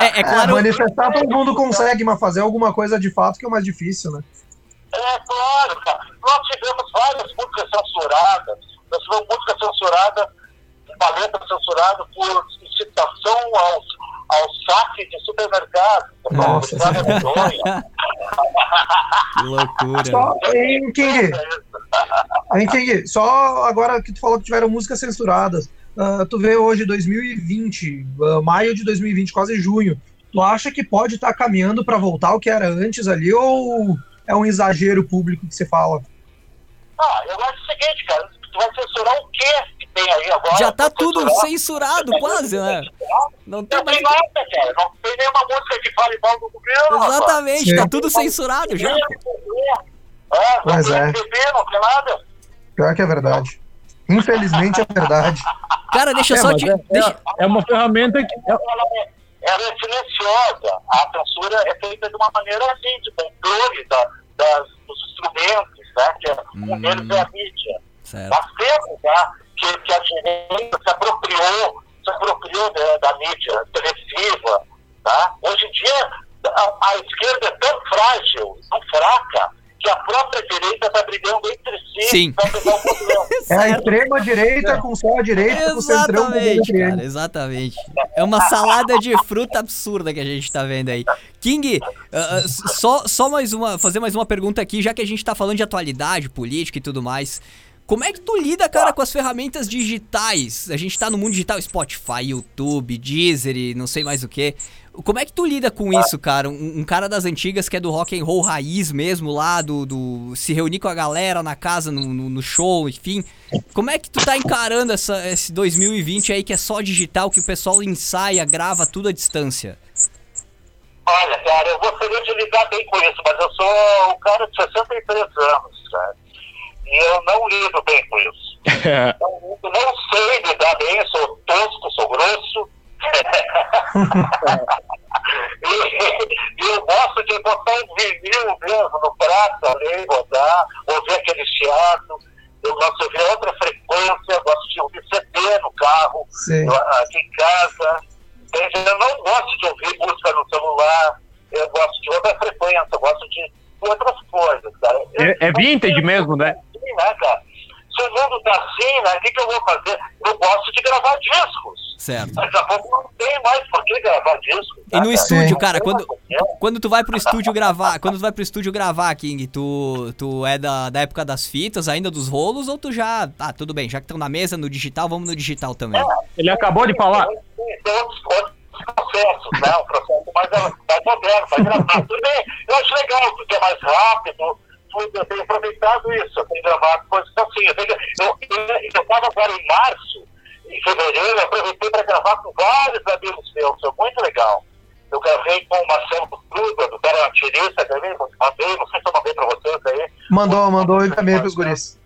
é, é É, claro manifestar todo mundo consegue, mas fazer alguma coisa de fato que é o mais difícil, né? É claro, cara. Nós tivemos várias músicas censuradas. Nós tivemos música censurada, uma letra censurada por incitação ao, ao saque de supermercado. Nossa que loucura. Só, hein, King? Hein, King? Só agora que tu falou que tiveram músicas censuradas. ah, tu vê hoje 2020, ah, maio de 2020, quase junho. Tu acha que pode estar caminhando para voltar ao que era antes ali ou é um exagero público que você fala? Ah, eu acho o seguinte, cara. Tu vai censurar o quê tem aí agora? Já tá Vai tudo censurar? censurado quase, né? Não tem Não mais tem nada, cara. Não tem nenhuma música que fale mal do governo. rapaz. Exatamente, Sim. tá tudo censurado já. É, não tem é. Não tem nada. Pior que é verdade. Infelizmente é verdade. Cara, deixa eu É, só mas te. é, deixa- é- é uma ferramenta que. é- ela é, ela é silenciosa. A censura é feita de uma maneira assim, de controle da, das, dos instrumentos, né? Que é, um Hum. deles é a mídia. Certo. Nós temos tá, que, que a direita se apropriou, se apropriou da, da mídia televisiva. Tá? Hoje em dia, a, a esquerda é tão frágil, tão fraca, que a própria direita está brigando entre si Sim. o. É a extrema direita com só a direita, com o centrão com Exatamente, entre cara, exatamente. É uma salada de fruta absurda que a gente tá vendo aí. King, ah, ah, só, só mais uma, fazer mais uma pergunta aqui, já que a gente tá falando de atualidade, política e tudo mais. Como é que tu lida, cara, com as ferramentas digitais? A gente tá no mundo digital, Spotify, YouTube, Deezer e não sei mais o que. Como é que tu lida com isso, cara? Um, um cara das antigas que é do rock and roll raiz mesmo, lá do, do se reunir com a galera na casa, no, no, no show, enfim. Como é que tu tá encarando essa, esse 2020 aí que é só digital, que o pessoal ensaia, grava tudo à distância? Olha, cara, eu gostaria de lidar bem com isso, mas eu sou um cara de 63 anos, cara. E eu não lido bem com isso. eu não sei lidar bem, sou tosco, sou grosso. e, eu gosto de botar um vinil mesmo no prato, ali, rodar, ouvir aquele chiado. Eu gosto de ouvir outra frequência, gosto de ouvir CD no carro, aqui em casa. Eu não gosto de ouvir música no celular, eu gosto de outra frequência, eu gosto de outras coisas, cara. É, é vintage mesmo, né? Sim, né, cara? Se o mundo tá assim, né, o que, que eu vou fazer? Eu gosto de gravar discos. Certo. Daqui a pouco não tem mais por que gravar disco. E no né, estúdio, Sim. cara, quando, É. quando tu vai pro estúdio gravar, quando tu vai pro estúdio gravar, King, tu, tu é da, da época das fitas, ainda dos rolos, ou tu já, ah, tudo bem, já que estão na mesa no digital, vamos no digital também. Ele acabou de falar. Tem outros, outros processos, né? Um processo mais, mais moderno, mais gravado. Tudo bem, eu acho legal, porque é mais rápido. Tudo, Eu tenho aproveitado isso, eu tenho gravado coisas assim. Eu estava eu, eu, eu tava agora em março, em fevereiro, eu aproveitei para gravar com vários amigos meus, foi muito legal. Eu gravei com o Marcelo Truba, do Cara Tirista, gravei, mandei, não sei se eu mandei para vocês aí. Mandou, mandou e também pros guris.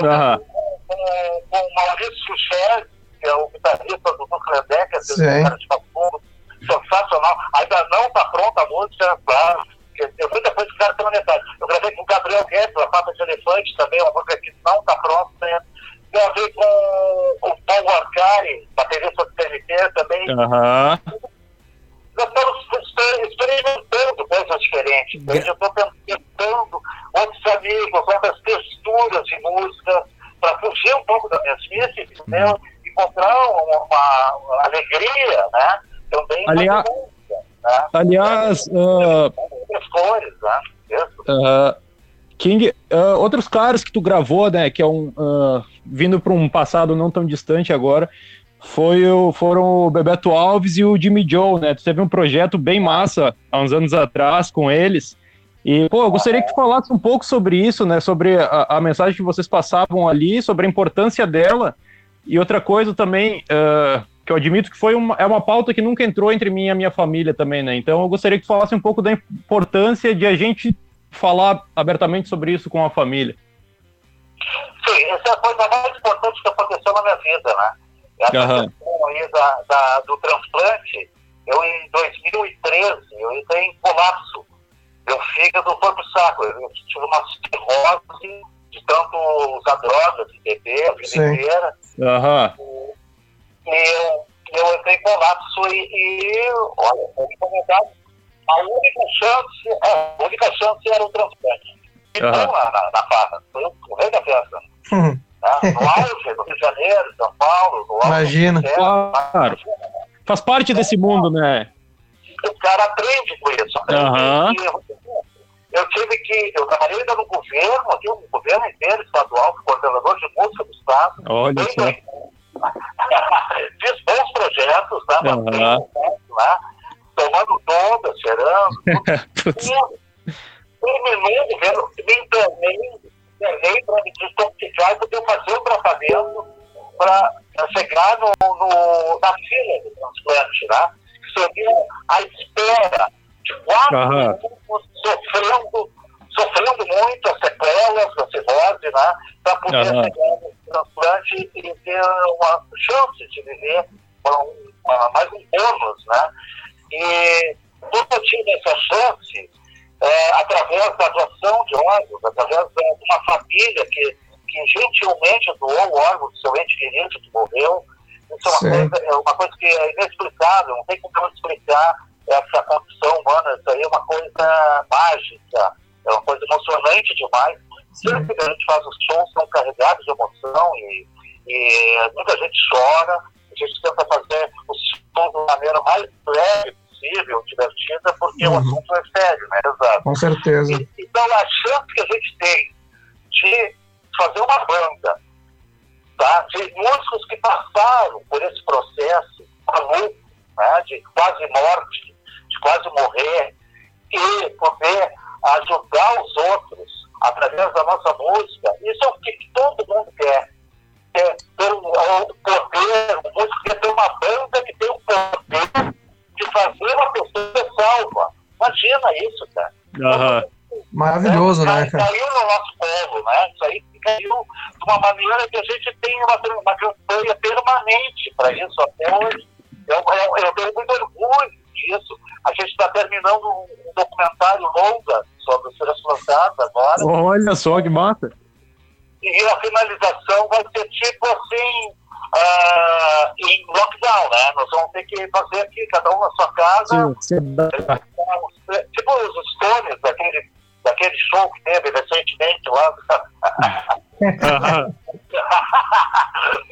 Aham. com, com o Maurício Sucher, que é o guitarrista do Núcleo Deca, que é um cara de Papo sensacional. Ainda não está pronta a música, claro. Tem muita coisa que ficaram pela metade. Eu gravei com o Gabriel Guedes, a Pata de Elefante, também, uma música que não está pronta. Né? Gravei com o Paul Arcari, baterista do TNT, também. Aham. Nós estamos exper- experimentando coisas diferentes. entende? Eu estou tentando outros amigos, outras texturas de música, para fugir um pouco da mesmice, entendeu? Encontrar uma, uma alegria, né? Também Aliás- né? Aliás, ah, Outras cores, né? Isso. ah, King, ah, outros caras que tu gravou, né, que é um ah, vindo para um passado não tão distante agora, foi o, foram o Bebeto Alves e o Jimmy Joe, né? Tu teve um projeto bem massa há uns anos atrás com eles. E, pô, eu gostaria que tu falasse um pouco sobre isso, né? Sobre a, a mensagem que vocês passavam ali, sobre a importância dela. E outra coisa também, ah, que eu admito que foi uma, é uma pauta que nunca entrou entre mim e a minha família também, né? Então eu gostaria que tu falasse um pouco da importância de a gente falar abertamente sobre isso com a família. Sim, essa é a coisa mais importante que aconteceu na minha vida, né? Essa questão aí da, da- do transplante, eu em 2013, eu entrei em colapso. Meu fígado foi pro saco. Eu tive uma cirrose de tanto usar drogas e beber a vida inteira. Aham. E eu, eu entrei em colapso e, e olha, foi incomodado. A única chance, a única chance era o transplante. E Aham. foi lá na, na farra. Foi o rei da festa. Hum, né? No auge, no Rio de Janeiro, São Paulo, no auge Imagina. sucesso, Claro. Faz parte desse mundo, né? O cara aprende com isso. aprende que- Eu tive que, eu trabalhei ainda no governo, aqui no governo inteiro estadual, coordenador de música do Estado. Olha só. Fiz bons projetos. Bastante, né? Tomando todas, cheirando. Terminou o governo, me internei, internei para me desintoxicar e poder fazer o tratamento para chegar no, no- na fila do transplante, né? Que seria a espera de quatro minutos sofrendo, sofrendo muito as sequelas da cirrose, né? Para poder Aham. chegar no transplante e ter uma chance de viver uma- uma- mais um bônus, né? E como eu tive essa chance, é, através da doação de órgãos, através de uma família que, que gentilmente doou o órgão do seu ente querido que morreu. Isso é uma, Sim. coisa, é uma coisa que é inexplicável, não tem como explicar essa condição humana, isso aí é uma coisa mágica, é uma coisa emocionante demais. Sempre que a gente faz os shows, são carregados de emoção e, e muita gente chora, a gente tenta fazer os shows da maneira mais leve possível, divertida, porque o Uhum. assunto é sério, né? Exato. Com certeza. E- Então, a chance que a gente tem de fazer uma banda, tá? de músicos que passaram por esse processo maluco, né? de quase morte, de quase morrer, e poder ajudar os outros através da nossa música, isso é o que todo mundo quer. Quer ter um, um poder, o músico quer ter uma banda que tem o poder de fazer uma pessoa salva. Imagina isso, cara. Aham. Maravilhoso, né, Cai- cara? Caiu no nosso colo, né? Isso aí caiu de uma maneira que a gente tem uma, uma campanha permanente para isso até hoje. Eu, eu, eu tenho muito orgulho disso. A gente está terminando um, um documentário longa sobre os transplantados agora. Olha só que massa. E a finalização vai ser tipo assim, ah, em lockdown, né? Nós vamos ter que fazer aqui, cada um na sua casa, Sim, sim. tipo os Stones daquele, daquele aquele show que teve recentemente lá.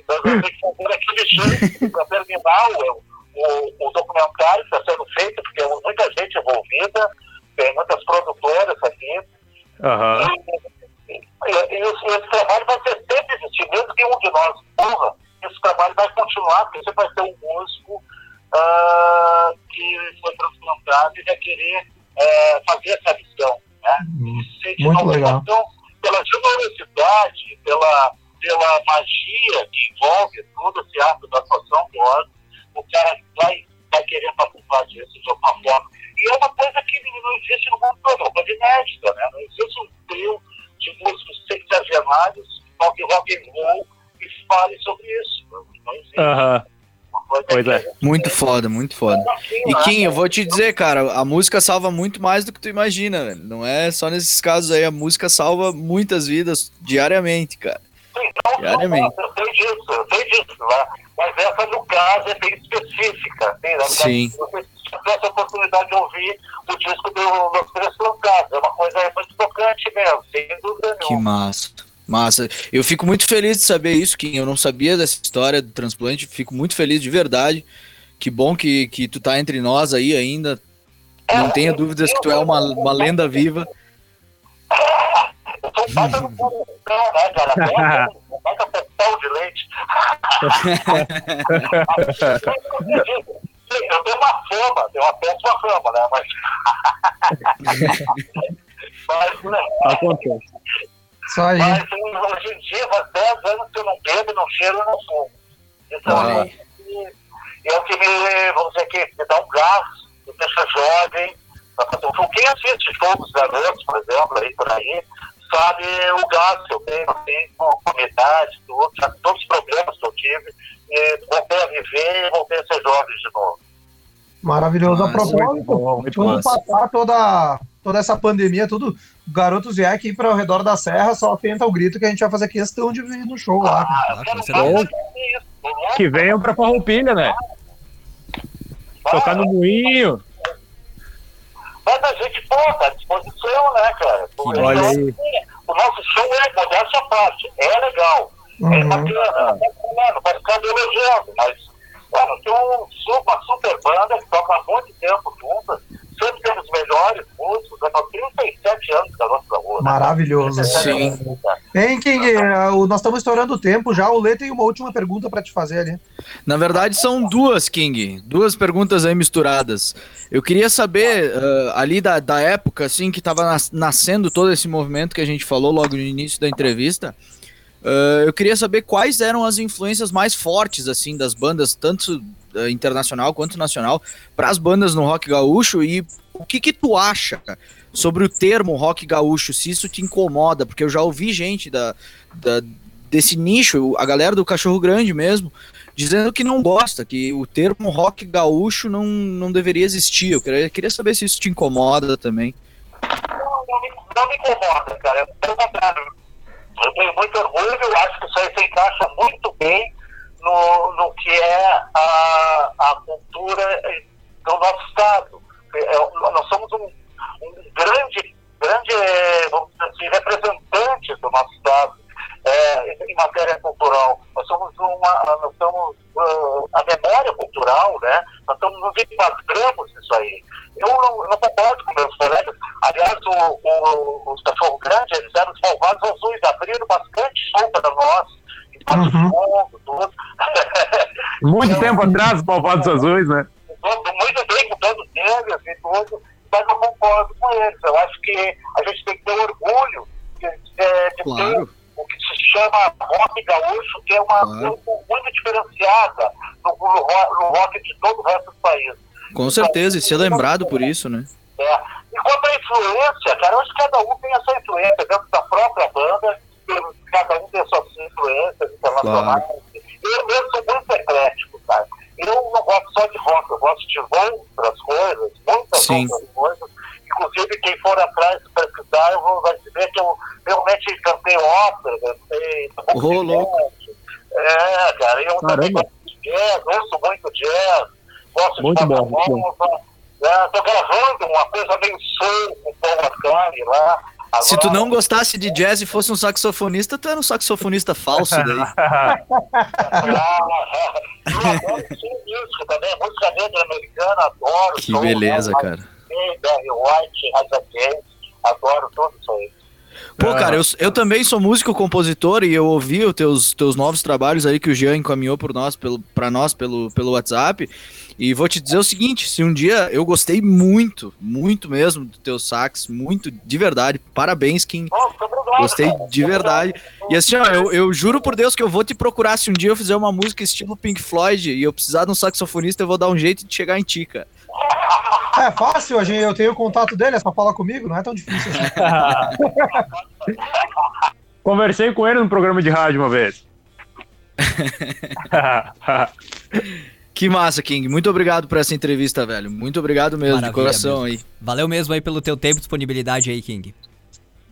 Nós vamos ter que fazer aquele show para terminar o, o, o documentário que está sendo feito, porque tem muita gente envolvida, tem muitas produtoras aqui. Aham. E, e- e esse, esse trabalho vai ser sempre existir, mesmo que um de nós morra, esse trabalho vai continuar, porque você vai ter um músico ah, que foi transplantado e vai querer eh, fazer essa missão. Né? Se sente muito legal. vocação Pela generosidade, pela, pela magia que envolve todo esse ato da atuação do órgão, o cara vai, vai querer participar disso de alguma forma. E é uma coisa que não existe no mundo todo, é uma coisa inédita, né? Não existe um trio de músicos sexagenários que toquem rock and roll e fale sobre isso. Não, existe. Aham. Uma coisa Pois que é. Muito foda, muito foda. assim, E? Kim, eu vou te dizer, cara, a música salva muito mais do que tu imagina, velho. Não é só nesses casos aí, a música salva muitas vidas diariamente, cara. Sim, não, eu sei disso, eu sei disso, né? Mas essa, no caso, é bem específica. Sim, na verdade, Sim. Você tive essa oportunidade de ouvir o disco do, dos Três Plantados. É uma coisa muito tocante mesmo, sem dúvida Que nenhuma. massa. Massa. Eu fico muito feliz de saber isso, Kim. Eu não sabia dessa história do transplante. Fico muito feliz de verdade. Que bom que, que tu tá entre nós aí ainda. Não tenha dúvidas que tu é uma, uma lenda viva. Eu sou um baita no coração, né, cara? Até Um baita portal de leite. Eu tenho uma fama, tenho uma péssima fama, né? Mas. Mas, né? Acontece. Isso aí. Mas hoje em dia, faz 10 anos que eu não bebo, não cheiro e não fumo. Então, Olha é o que- me, vamos dizer que me dá um gás, me deixa jovem. pra fazer um show. Quem assiste dos garotos, por exemplo, aí por aí, sabe o gás que eu tenho, assim, com com idade, tudo, já todos os problemas que eu tive. E voltei a viver e voltei a ser jovem de novo. Maravilhoso. A Massa. propósito, Muito quando passar toda, toda essa pandemia, tudo, garotos vier aqui para o redor da serra, só tenta o grito que a gente vai fazer questão de vir no show lá. Ah, Claro, isso, né? Que venham pra Farroupilha, né? Tocar no moinho. Mas a gente, pô, tá à disposição, né, cara? O Olha nosso- aí. O nosso show é, modéstia à parte, é legal. É Uhum. bacana, né? não vai ficar me elogiando, mas, mano, tem um, uma super banda que toca há muito tempo juntas, sempre temos os melhores músicos, já há 37 anos da nossa rua. Maravilhoso. Sim. Hein, King? eh, o- Nós estamos estourando o tempo já. O Lê tem uma última pergunta para te fazer ali. Na verdade, são duas, King. Duas perguntas aí misturadas. Eu queria saber, ah, ali da, da época, assim, que tava nas- nascendo todo esse movimento que a gente falou logo no início da entrevista. ah, eu queria saber quais eram as influências mais fortes, assim, das bandas, tanto internacional quanto nacional, para as bandas no rock gaúcho e o que que tu acha sobre o termo rock gaúcho, se isso te incomoda, porque eu já ouvi gente da, da- desse nicho, a galera do Cachorro Grande mesmo, dizendo que não gosta, que o termo rock gaúcho não, não deveria existir. Eu queria, queria saber se isso te incomoda também. Não, me, incomoda, cara. Pelo contrário, eu tenho muito orgulho, eu acho que isso aí se encaixa muito bem no, no que é a, a cultura do nosso Estado. É, nós somos um, um grande, grande assim, representante do nosso Estado é, em matéria cultural. Nós somos uma, nós somos ah, a memória cultural, né? Nós estamos nos enquadramos nisso aí. Eu não, não concordo com meus colegas. Aliás, o, o, os cachorro grande, eles eram os azuis, abriram bastante show para nós, Uhum. Tudo. Muito tempo atrás, os Malvados Azuis, né? Todo- muito bem com todos eles e tudo, mas eu concordo com eles. Eu acho que a gente tem que ter orgulho de, de, de Claro. ter o que se chama rock gaúcho, que é uma Claro. coisa muito diferenciada no, no, no rock de todo o resto do país. Com certeza, e ser lembrado por isso, né? É. E quanto à influência, cara, eu acho que cada um tem a sua influência dentro da própria banda, cada um tem as suas influências internacionais. Eu mesmo sou muito eclético, sabe? Eu não gosto só de rock, eu gosto de outras coisas, muitas Sim. outras coisas. Inclusive, quem for atrás pesquisar, eu vou, vai ver que eu realmente cantei ópera, cantei. Ô, louco. É, cara, eu também Caramba. gosto de jazz, ouço muito jazz, gosto Muito de bom, muito bom. nova. É, tô gravando uma coisa meio soul com o Paul McCartney lá. Se tu não gostasse de jazz e fosse um saxofonista, tu era um saxofonista falso daí. eu adoro sim, música também, música negra americana, adoro. Que beleza, cara. James, adoro tudo isso aí. Pô, cara, eu, eu também sou músico, compositor e eu ouvi os teus, teus novos trabalhos aí que o Jean encaminhou por nós, pelo, pra nós pelo, pelo WhatsApp. E vou te dizer o seguinte: se um dia eu gostei muito, muito mesmo do teu sax, muito de verdade. Parabéns, Kim. Nossa, obrigado, Gostei cara. de verdade. E assim, ó, eu, eu juro por Deus que eu vou te procurar. Se um dia eu fizer uma música estilo Pink Floyd e eu precisar de um saxofonista, eu vou dar um jeito de chegar em ti, cara. É fácil, a gente, eu tenho o contato dele, é só falar comigo, não é tão difícil assim. Conversei com ele no programa de rádio uma vez. Que massa, King. Muito obrigado por essa entrevista, velho. Muito obrigado mesmo, de Maravilha coração aí. Valeu mesmo aí pelo teu tempo e disponibilidade aí, King.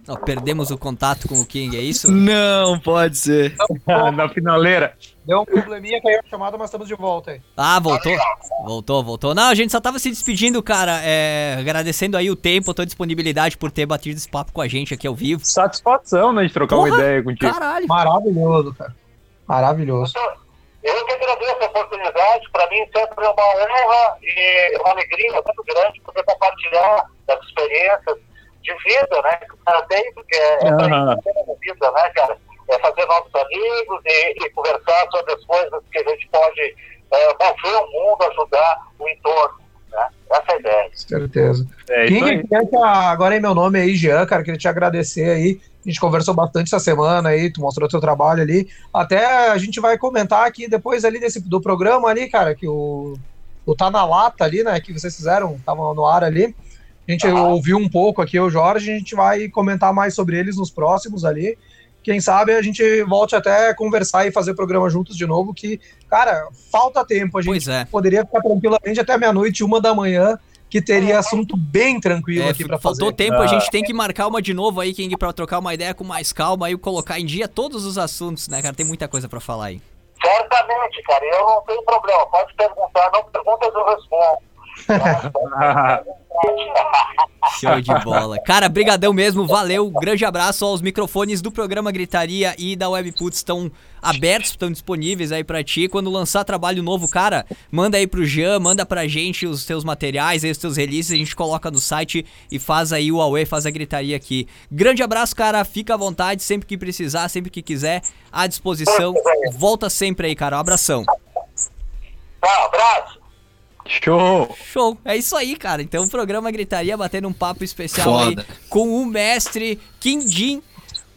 Ó, perdemos o contato com o King, é isso? Não, pode ser. Na finaleira. Deu um probleminha, caiu a chamada, mas estamos de volta aí. Ah, voltou? Voltou, voltou. Não, a gente só tava se despedindo, cara. é, agradecendo aí o tempo, a tua disponibilidade por ter batido esse papo com a gente aqui ao vivo. Satisfação, né, de trocar uma Porra, ideia contigo. Caralho. Maravilhoso, cara. Maravilhoso. Eu agradeço a oportunidade, para mim sempre é uma honra e uma alegria muito grande poder compartilhar das experiências de vida, né, que o cara tem, porque é é é a vida, né, cara? É fazer novos amigos e, e conversar sobre as coisas que a gente pode é, mover o mundo, ajudar o entorno, né? Essa é a ideia. Certeza. É King, aí. queria te- agora aí meu nome aí, Jean, cara, queria te agradecer aí. A gente conversou bastante essa semana aí, tu mostrou teu trabalho ali. Até a gente vai comentar aqui depois ali desse, do programa ali, cara, que o, o Tá na Lata ali, né, que vocês fizeram, tava no ar ali. A gente ouviu um pouco aqui o Jorge, a gente vai comentar mais sobre eles nos próximos ali. Quem sabe a gente volte até conversar e fazer programa juntos de novo, que, cara, falta tempo. A gente é. poderia ficar tranquilamente até meia-noite, uma da manhã, que teria assunto bem tranquilo É, aqui pra faltou fazer. tempo, a gente tem que marcar uma de novo aí, King, pra trocar uma ideia com mais calma e colocar em dia todos os assuntos, né, cara? Tem muita coisa pra falar aí. Certamente, cara, eu não tenho problema. Pode perguntar, não perguntas eu respondo. Show de bola. Cara, brigadão mesmo, valeu. Grande abraço aos microfones do programa Gritaria e da Webputs estão abertos, estão disponíveis aí pra ti. Quando lançar trabalho novo, cara, manda aí pro Jean, manda pra gente os teus materiais, aí os teus releases, a gente coloca no site e faz aí o Aue, faz a gritaria aqui. Grande abraço, cara, fica à vontade, sempre que precisar, sempre que quiser, à disposição. Volta sempre aí, cara. Um abração. Tá, abraço. Show! Show, é isso aí, cara. Então o programa Gritaria batendo um papo especial Foda. aí com o mestre Kim Jin,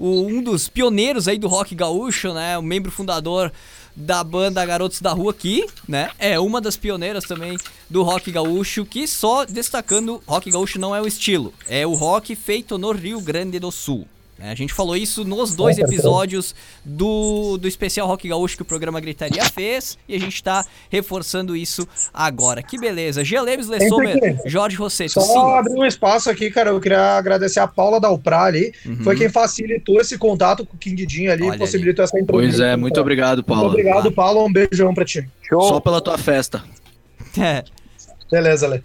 o- um dos pioneiros aí do rock gaúcho, né? O membro fundador da banda Garotos da Rua aqui, né? É uma das pioneiras também do rock gaúcho, que só destacando, rock gaúcho não é o estilo, é o rock feito no Rio Grande do Sul. Né? A gente falou isso nos dois episódios do, do especial Rock Gaúcho que o programa Gritaria fez e a gente tá reforçando isso agora. Que beleza. Gelemes Lessomer, Entendi. Jorge Rosseto, Só sim. abrir um espaço aqui, cara. Eu queria agradecer a Paula Dalprá ali. Uhum. Foi quem facilitou esse contato com o King ali Olha e possibilitou essa introdução. Pois é, muito obrigado, Muito Paulo. obrigado, Paula. Um beijão pra ti. Só pela tua festa. É. Beleza, Lê.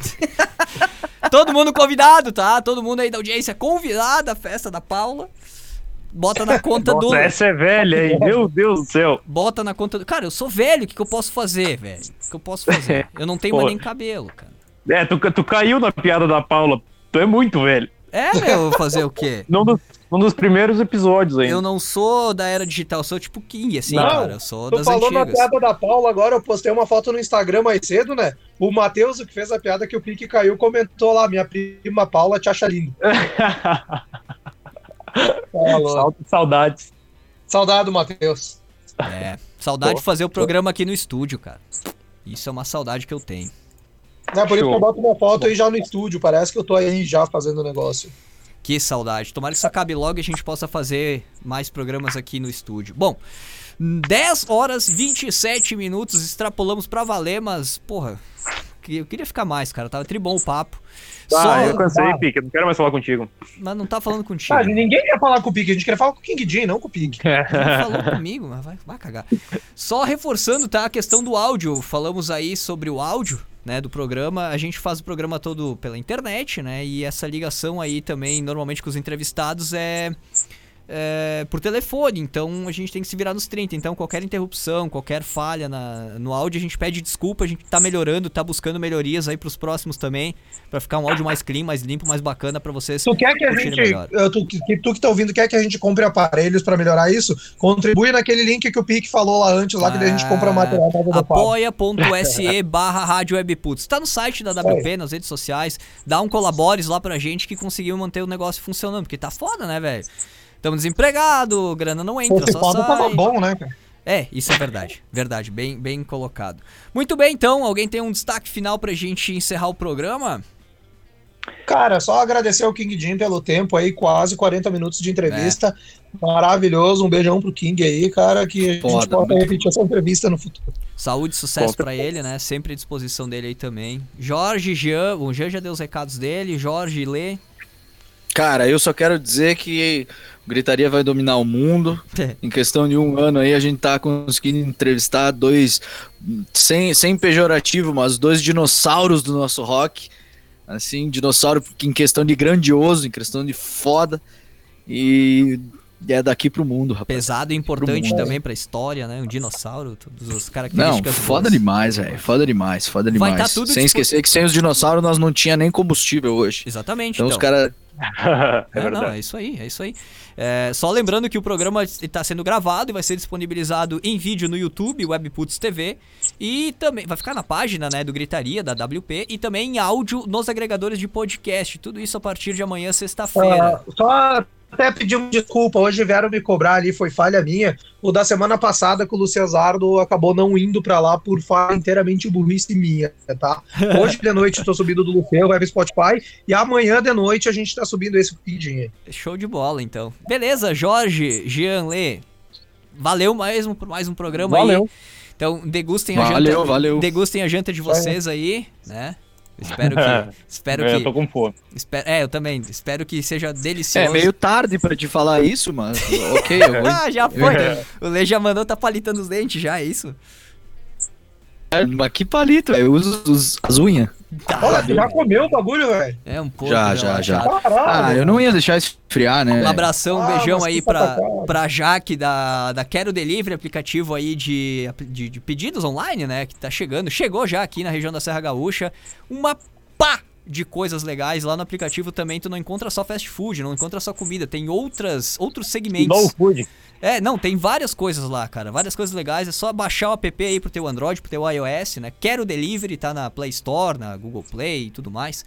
Todo mundo convidado, tá? Todo mundo aí da audiência convidado à festa da Paula. Bota na conta do. Nossa, essa é velha, hein? Meu Deus do céu. Bota na conta do. Cara, eu sou velho, o que, que eu posso fazer, velho? O que eu posso fazer? Eu não tenho Pô. mais nem cabelo, cara. É, tu, tu caiu na piada da Paula. Tu é muito velho. É, meu, eu vou fazer o quê? Num dos, primeiros episódios ainda. Eu não sou da era digital, eu sou tipo King, assim, Não, cara. Eu sou Tu das falou na antigas. piada da Paula agora, eu postei uma foto no Instagram mais cedo, né? O Matheus, o que fez a piada que o pique caiu, comentou lá: minha prima Paula te acha lindo. Saudades. Saudade do Matheus. É. Saudade de fazer o programa aqui no estúdio, cara. Isso é uma saudade que eu tenho. É por isso Show. que eu boto uma foto aí já no estúdio. Parece que eu tô aí já fazendo o negócio. Que saudade. Tomara que isso acabe logo e a gente possa fazer mais programas aqui no estúdio. Bom, 10 horas 27 minutos, extrapolamos pra valer, mas, porra, que- eu queria ficar mais, cara. Tava tribom o papo. Ah, Só, eu cansei, Ah. Pique. Eu não quero mais falar contigo. mas não tá falando contigo. Ah, ninguém quer falar com o Pique, a gente quer falar com o King Jin, não com o Pique. Falou comigo, mas vai, vai cagar. Só reforçando, tá? A questão do áudio. Falamos aí sobre o áudio, né, do programa. A gente faz o programa todo pela internet, né? E essa ligação aí também, normalmente com os entrevistados, é é, por telefone, então a gente tem que se virar nos 30. Então, qualquer interrupção, qualquer falha na, no áudio, a gente pede desculpa, a gente tá melhorando, tá buscando melhorias aí pros próximos também, para ficar um áudio mais clean, mais limpo, mais bacana para vocês. Tu quer que a gente, tu, que, tu que tá ouvindo, quer que a gente compre aparelhos para melhorar isso? Contribui naquele link que o Pique falou lá antes, lá ah, que a gente compra material. apoia.se barra Rádio Webputs. Tá no site da WP, nas redes sociais, dá um colabores lá pra gente que conseguiu manter o negócio funcionando, porque tá foda, né, velho? Estamos desempregados, grana não entra, Pô, só sai. Tava bom, né, cara? É, isso é verdade. Verdade, bem, bem colocado. Muito bem, então, alguém tem um destaque final pra gente encerrar o programa? Cara, só agradecer ao King Jim pelo tempo aí, quase 40 minutos de entrevista. É. Maravilhoso, um beijão pro King aí, cara, que a Foda, gente pode repetir essa entrevista no futuro. Saúde e sucesso para ele, né? Sempre à disposição dele aí também. Jorge, Jean, o Jean já deu os recados dele, Jorge, Lê. Cara, eu só quero dizer que Gritaria vai dominar o mundo. É. Em questão de um ano aí, a gente tá conseguindo entrevistar dois, sem, sem pejorativo, mas dois dinossauros do nosso rock. Assim, dinossauro em questão de grandioso, em questão de foda. E é daqui pro mundo, rapaz. Pesado e importante também pra história, né? Um dinossauro, todas as características. Não, foda boas. demais, velho. Foda demais, foda demais. Vai tá tudo sem esquecer que sem os dinossauros nós não tinha nem combustível hoje. Exatamente. Então, então. os caras é, é não, é isso aí, é isso aí. É, só lembrando que o programa está sendo gravado e vai ser disponibilizado em vídeo no YouTube, Webputs TV, e também vai ficar na página né, do Gritaria, da WP, e também em áudio nos agregadores de podcast. Tudo isso a partir de amanhã, sexta-feira. Uh, só até pedir uma desculpa, hoje vieram me cobrar ali, foi falha minha. O da semana passada que o Lucesardo acabou não indo para lá por falha inteiramente burrice minha, tá? Hoje de noite eu tô subindo do Lufeu, vai pro Spotify, e amanhã de noite a gente tá subindo esse pedinho aí. Show de bola, então. Beleza, Jorge, Jean Lê, valeu mesmo por mais um programa valeu. aí. Então, degustem a valeu, janta. Valeu. Degustem a janta de vocês aí, né? Espero que. espero é, que. Eu tô com fome. Espero, é, eu também. Espero que seja delicioso. É meio tarde pra te falar isso, mas. ok, eu vou. ah, já foi. o Lê já mandou tá palitando os dentes, já, é isso? É, mas que palito, eu uso os, as unhas. Olha, já comeu o bagulho, velho? É um pouco. Já, já, já. ah, eu não ia deixar esfriar, né? Um abração, um ah, beijão aí pra, pra Jaque da, da Quero Delivery, aplicativo aí de, de, de pedidos online, né? Que tá chegando. Chegou já aqui na região da Serra Gaúcha. Uma pá de coisas legais. Lá no aplicativo também tu não encontra só fast food, não encontra só comida, tem outras outros segmentos. Low food. É, não, tem várias coisas lá, cara. Várias coisas legais. É só baixar o app aí pro teu Android, pro teu iOS, né? Quero Delivery, tá na Play Store, na Google Play e tudo mais.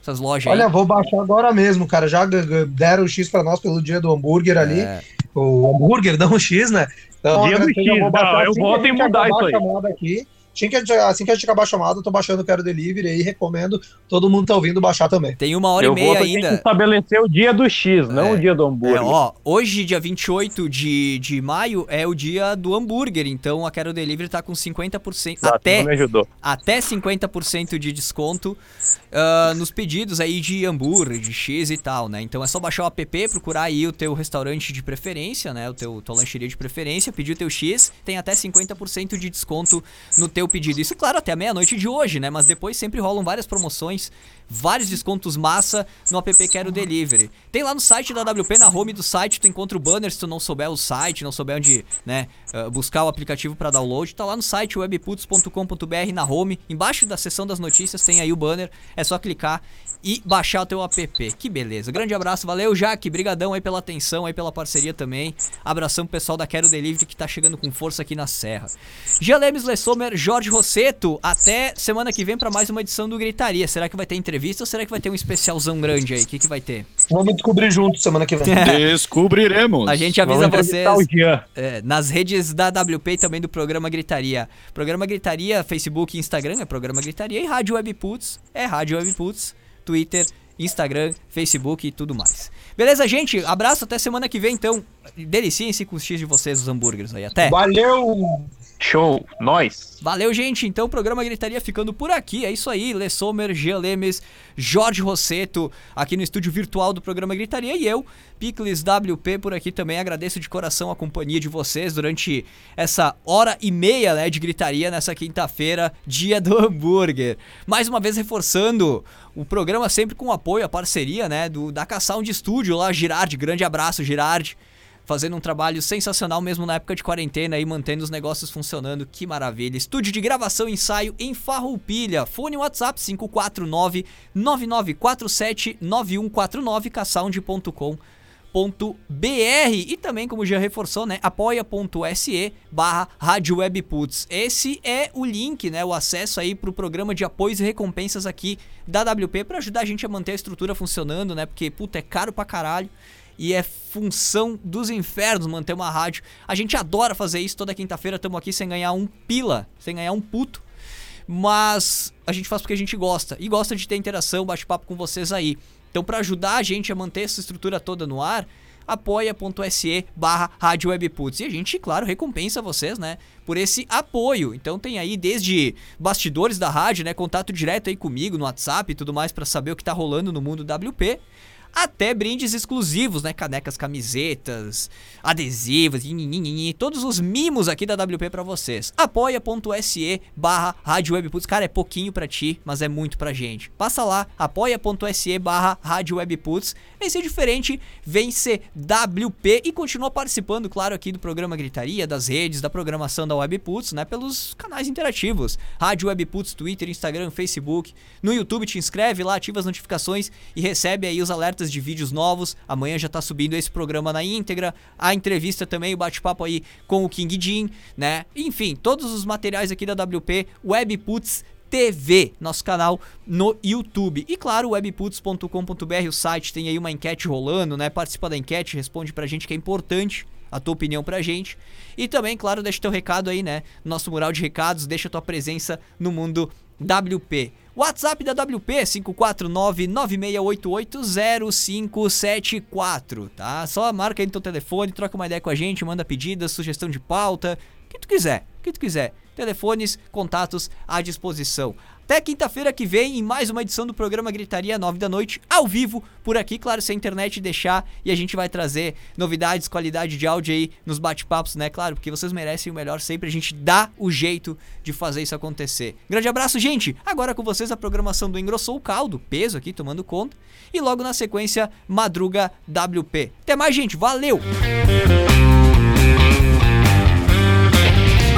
Essas lojas Olha, aí. vou baixar agora mesmo, cara. Já deram o X pra nós pelo dia do hambúrguer ali. É. O hambúrguer, não o X, né? Então, dia do X, eu, vou não, eu assim volto em mudar isso aí. Aqui. Assim que, a gente, assim que a gente acabar a chamada, eu tô baixando o Quero Delivery aí, recomendo. Todo mundo tá ouvindo baixar também. Tem uma hora eu e meia ainda. estabelecer o dia do X, é. não o dia do hambúrguer. É, ó, hoje, dia 28 de, de maio, é o dia do hambúrguer. Então a Quero Delivery tá com 50%. Ah, até, me ajudou. até 50% de desconto uh, nos pedidos aí de hambúrguer, de X e tal, né? Então é só baixar o app, procurar aí o teu restaurante de preferência, né? O teu tua lancheria de preferência, pedir o teu X, tem até 50% de desconto no teu o pedido. Isso, claro, até a meia-noite de hoje, né? Mas depois sempre rolam várias promoções, vários descontos massa no app Quero Delivery. Tem lá no site da WP, na home do site, tu encontra o banner se tu não souber o site, não souber onde, né, uh, buscar o aplicativo para download. Tá lá no site webputs.com.br na home, embaixo da seção das notícias tem aí o banner, é só clicar e baixar o teu app. Que beleza. Grande abraço, valeu, Jaque. Brigadão aí pela atenção, aí pela parceria também. Abração pro pessoal da Quero Delivery que tá chegando com força aqui na Serra. Lemes Lessomer, Jorge Rosseto, até semana que vem para mais uma edição do Gritaria. Será que vai ter entrevista ou será que vai ter um especialzão grande aí? O que, que vai ter? Vamos descobrir junto semana que vem. Descobriremos. A gente avisa vocês é, nas redes da WP e também do programa Gritaria. Programa Gritaria, Facebook e Instagram é Programa Gritaria e Rádio Webputs é Rádio Webputs. Twitter, Instagram, Facebook e tudo mais. Beleza, gente? Abraço, até semana que vem, então. Deliciem-se com os X de vocês, os hambúrgueres aí. Até. Valeu! Show, nós. Valeu, gente. Então, o programa Gritaria ficando por aqui. É isso aí. Lê Sommer, Jean Lemes, Jorge Rosseto, aqui no estúdio virtual do programa Gritaria. E eu, Picles WP, por aqui também. Agradeço de coração a companhia de vocês durante essa hora e meia né, de gritaria nessa quinta-feira, dia do hambúrguer. Mais uma vez reforçando o programa sempre com apoio, a parceria né, do, da K-Sound Studio lá, Girardi. Grande abraço, Girardi fazendo um trabalho sensacional mesmo na época de quarentena e mantendo os negócios funcionando. Que maravilha. Estúdio de gravação e ensaio em Farroupilha. Fone WhatsApp 549 9947 9149 casound.com br e também, como já reforçou, né, apoia.se barra Rádio Webputs. Esse é o link, né, o acesso aí pro programa de apoios e recompensas aqui da WP para ajudar a gente a manter a estrutura funcionando, né, porque, puta, é caro pra caralho e é função dos infernos manter uma rádio. A gente adora fazer isso, toda quinta-feira estamos aqui sem ganhar um pila, sem ganhar um puto. Mas a gente faz porque a gente gosta e gosta de ter interação, bate-papo com vocês aí. Então, para ajudar a gente a manter essa estrutura toda no ar, apoia.se barra Rádio Webputs. E a gente, claro, recompensa vocês, né, por esse apoio. Então tem aí desde bastidores da rádio, né, contato direto aí comigo no WhatsApp e tudo mais para saber o que tá rolando no mundo WP até brindes exclusivos, né? Canecas, camisetas, adesivos, todos os mimos aqui da WP para vocês. apoia.se barra Rádio Web Putz. Cara, é pouquinho para ti, mas é muito pra gente. Passa lá, apoia.se barra Rádio Web Putz. Vem ser diferente, vem ser WP e continua participando, claro, aqui do programa Gritaria, das redes, da programação da Web Putz, né? Pelos canais interativos. Rádio Web Putz, Twitter, Instagram, Facebook. No YouTube te inscreve lá, ativa as notificações e recebe aí os alertas de vídeos novos. Amanhã já tá subindo esse programa na íntegra. A entrevista também, o bate-papo aí com o King Jin, né? Enfim, todos os materiais aqui da WP, Webputs TV, nosso canal no YouTube. E claro, webputs.com.br, o site tem aí uma enquete rolando, né? Participa da enquete, responde pra gente que é importante a tua opinião pra gente. E também, claro, deixa teu recado aí, né? Nosso mural de recados, deixa tua presença no mundo WP. WhatsApp da WP 549-9688-0574, tá? Só marca aí no teu telefone, troca uma ideia com a gente, manda pedidas, sugestão de pauta, o que tu quiser, o que tu quiser. Telefones, contatos à disposição. Até quinta-feira que vem em mais uma edição do programa Gritaria 9 da noite, ao vivo, por aqui, claro, se a internet deixar, e a gente vai trazer novidades, qualidade de áudio aí nos bate-papos, né? Claro, porque vocês merecem o melhor sempre, a gente dá o jeito de fazer isso acontecer. Grande abraço, gente! Agora com vocês a programação do Engrossou o Caldo, peso aqui tomando conta, e logo na sequência, Madruga WP. Até mais, gente, valeu!